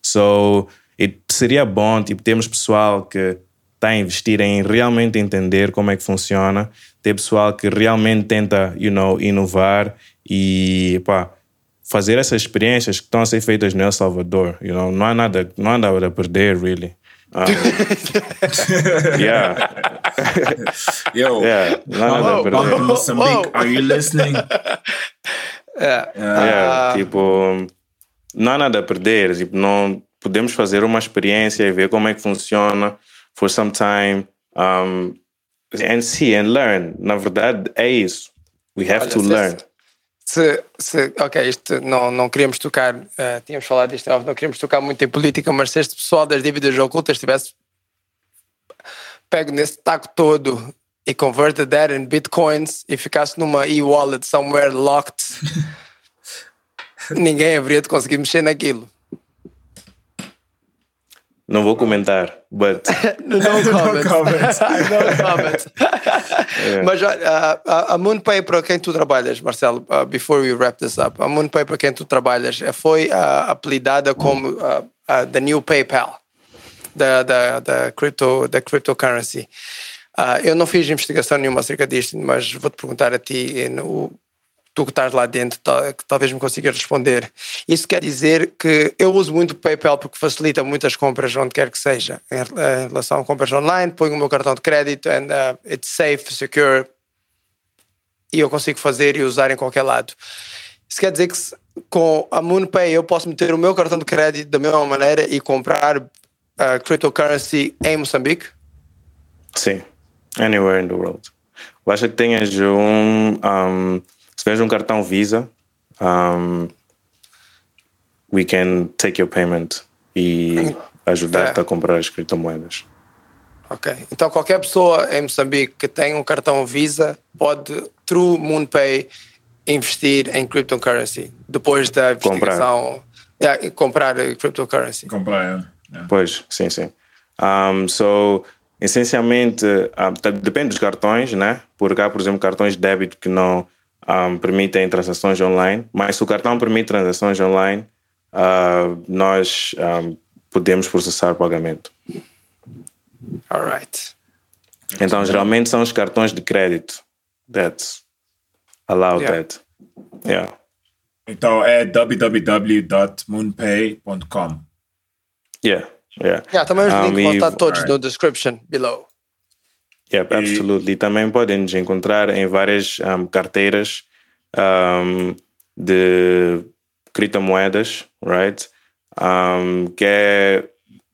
So, seria bom, tipo, termos pessoal que está a investir em realmente entender como é que funciona, ter pessoal que realmente tenta, you know, inovar e, pá, fazer essas experiências que estão a ser feitas no El Salvador, you know, não há nada, não há nada a perder, really. Um, yeah. Yo, yeah, não há nada a perder. Mozambique, are you listening? Yeah. Yeah, tipo, não há nada a perder. Tipo, não podemos fazer uma experiência e ver como é que funciona for some time um, and see and learn. Na verdade, é isso. We have Olha, to se- learn. Se, se, ok, isto não, não queríamos tocar, eh, tínhamos falado disto, não queríamos tocar muito em política, mas se este pessoal das dívidas ocultas tivesse pego nesse taco todo e converted that in bitcoins e ficasse numa e-wallet somewhere locked, ninguém haveria de conseguir mexer naquilo. Não vou comentar, but No comment. no comment. Mas olha, a, a, a MoonPay para quem tu trabalhas, Marcelo, uh, before we wrap this up, a MoonPay para quem tu trabalhas eh, foi uh, apelidada como uh, uh, the new PayPal da, da, da, crypto, da cryptocurrency. Uh, eu não fiz investigação nenhuma acerca disto, mas vou-te perguntar a ti, no- tu que estás lá dentro, que talvez me consigas responder. Isso quer dizer que eu uso muito o PayPal porque facilita muitas compras onde quer que seja. Em, relação a compras online, ponho o meu cartão de crédito and uh, it's safe, secure e eu consigo fazer e usar em qualquer lado. Isso quer dizer que com a MoonPay eu posso meter o meu cartão de crédito da mesma maneira e comprar uh, cryptocurrency em Moçambique? sim, anywhere in the world. Basta que tenhas um, um se tiveres um cartão Visa, um, we can take your payment e ajudar-te a comprar as criptomoedas. Ok. Então qualquer pessoa em Moçambique que tem um cartão Visa pode, through MoonPay, investir em cryptocurrency depois da investigação. Yeah, e comprar eh, cryptocurrency. Comprar, é. Pois, sim, sim. Um, so, essencialmente, tá- depende dos cartões, né? Porque há, por exemplo, cartões de débito que não ah, permitem transações online, mas se o cartão permite transações online, ah, nós ah, podemos processar pagamento. Alright. Então, geralmente são os cartões de crédito that allow Yeah. that. Yeah. Então é www.moonpay.com. Yeah, yeah. Yeah, também os Um, links vão e- estar todos Alright. no description below. Yep, absolutely. Também podem nos encontrar em várias um, carteiras um, de criptomoedas, right? Um, que é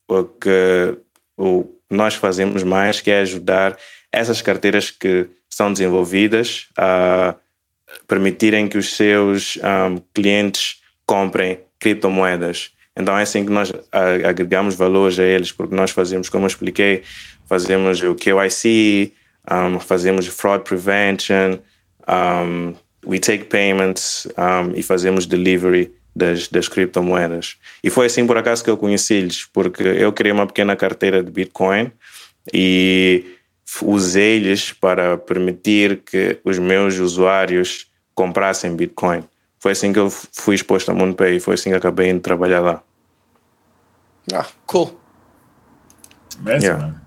o que o, nós fazemos mais, que é ajudar essas carteiras que são desenvolvidas a permitirem que os seus um, clientes comprem criptomoedas. Então é assim que nós agregamos valores a eles, porque nós fazemos, como eu expliquei, fazemos o KYC, um, fazemos fraud prevention, um, we take payments um, e fazemos delivery das, das criptomoedas. E foi assim por acaso que eu conheci-lhes, porque eu criei uma pequena carteira de Bitcoin e usei-lhes para permitir que os meus usuários comprassem Bitcoin. Foi assim que eu fui exposto a e foi assim que acabei indo trabalhar lá. Ah, cool. Amazing, Yeah. man.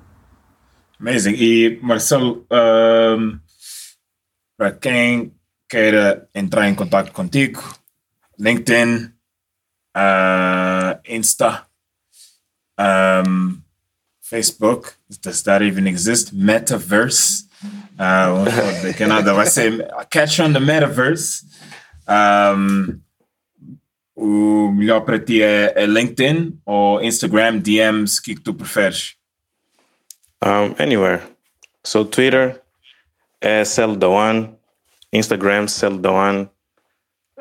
Amazing. E Marcelo, um, para quem queira entrar em contato contigo, LinkedIn, uh, Insta, um, Facebook, does that even exist? Metaverse. Uh, de que nada vai ser catch on the metaverse. Um, o melhor para ti é, é LinkedIn ou Instagram, DMs, o que, que tu preferes? Um, anywhere. So Twitter é Cell the One, Instagram Cell the One,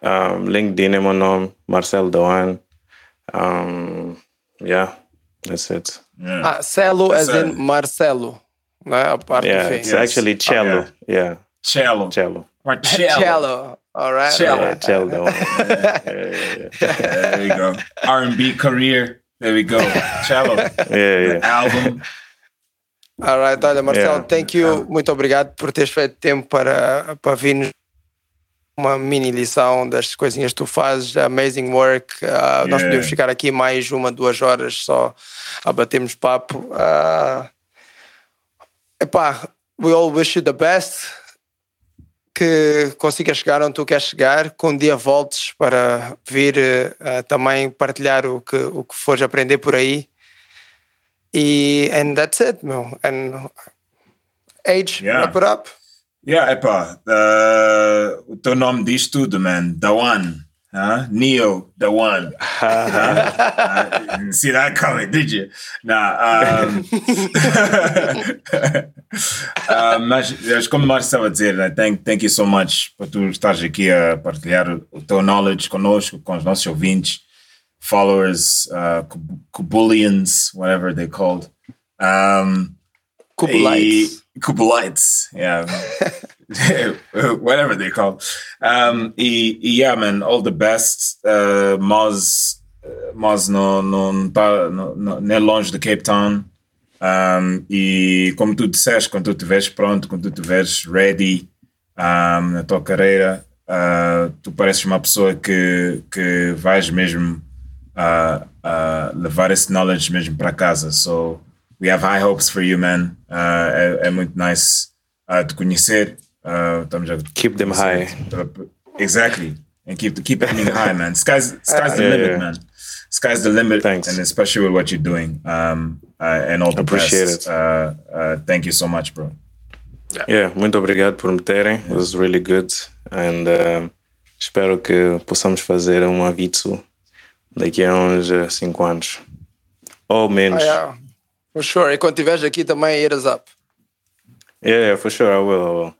um, LinkedIn é meu nome, Marcelo the One. Um, yeah, that's it. Ah, Celo as in Marcelo. Não é? A parte Yeah, it's actually cello. yeah. Cello. Cello. Or Cello. Alright. Cello. Yeah, cello the one. there you go. R&B career. There we go. Cello. Yeah, yeah. Album. Alright, olha, Marcelo, Yeah. thank you. Muito obrigado por teres feito tempo para, para vir uma mini lição das coisinhas que tu fazes, amazing work. Ah, Nós Yeah. podemos ficar aqui mais uma, duas horas só a batermos papo. Ah, epá, we all wish you the best. Que consigas chegar onde tu queres chegar, que um dia voltes para vir ah, também partilhar o que, o que fores aprender por aí. E and that's it, meu. And age, Yeah. wrap it up. Yeah, epá. uh, o teu nome diz tudo, man. The One. Huh? Neo, The One. Uh, didn't see that coming, did you? Nah. Um, uh, mas, mas como nós estava a dizer, né, thank, thank you so much por tu estares aqui a partilhar o- teu knowledge conosco, com os nossos ouvintes, followers, uh, Kub- Kubulians, whatever they're called. Um, Kubulites. e- Kubulites, yeah. whatever they're called. Um, e, e yeah, man, all the best. Uh, Moz, uh, Moz não, não, tá, não, é longe de Cape Town. Um, e como tu disseste, quando tu estiveres pronto, quando tu estiveres ready um, na tua carreira, uh, tu pareces uma pessoa que, que vais mesmo uh, uh, levar esse knowledge mesmo para casa. So we have high hopes for you, man. Uh, é, é muito nice uh, te conhecer. Uh, Keep them high. Exactly. And keep keep aiming high, man. Sky's sky's the Yeah, limit, yeah. man. Sky's the limit, Thanks. and especially with what you're doing. Um, uh, and all the Appreciate best. it. Uh, uh, thank you so much, bro. Yeah, muito obrigado por me terem. It was really good. And uh, espero que possamos fazer um avitsu daqui a uns 5 anos. Ou menos. Ah, yeah. For sure. E quando estiveres aqui também, hit us up. Yeah, yeah, for sure, I will. I will.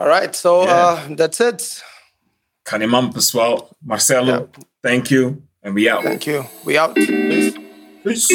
All right. So yeah. uh, that's it. Kanimam Pessoal. Marcelo, yeah. thank you. And we out. Thank you. We out. Peace. Peace.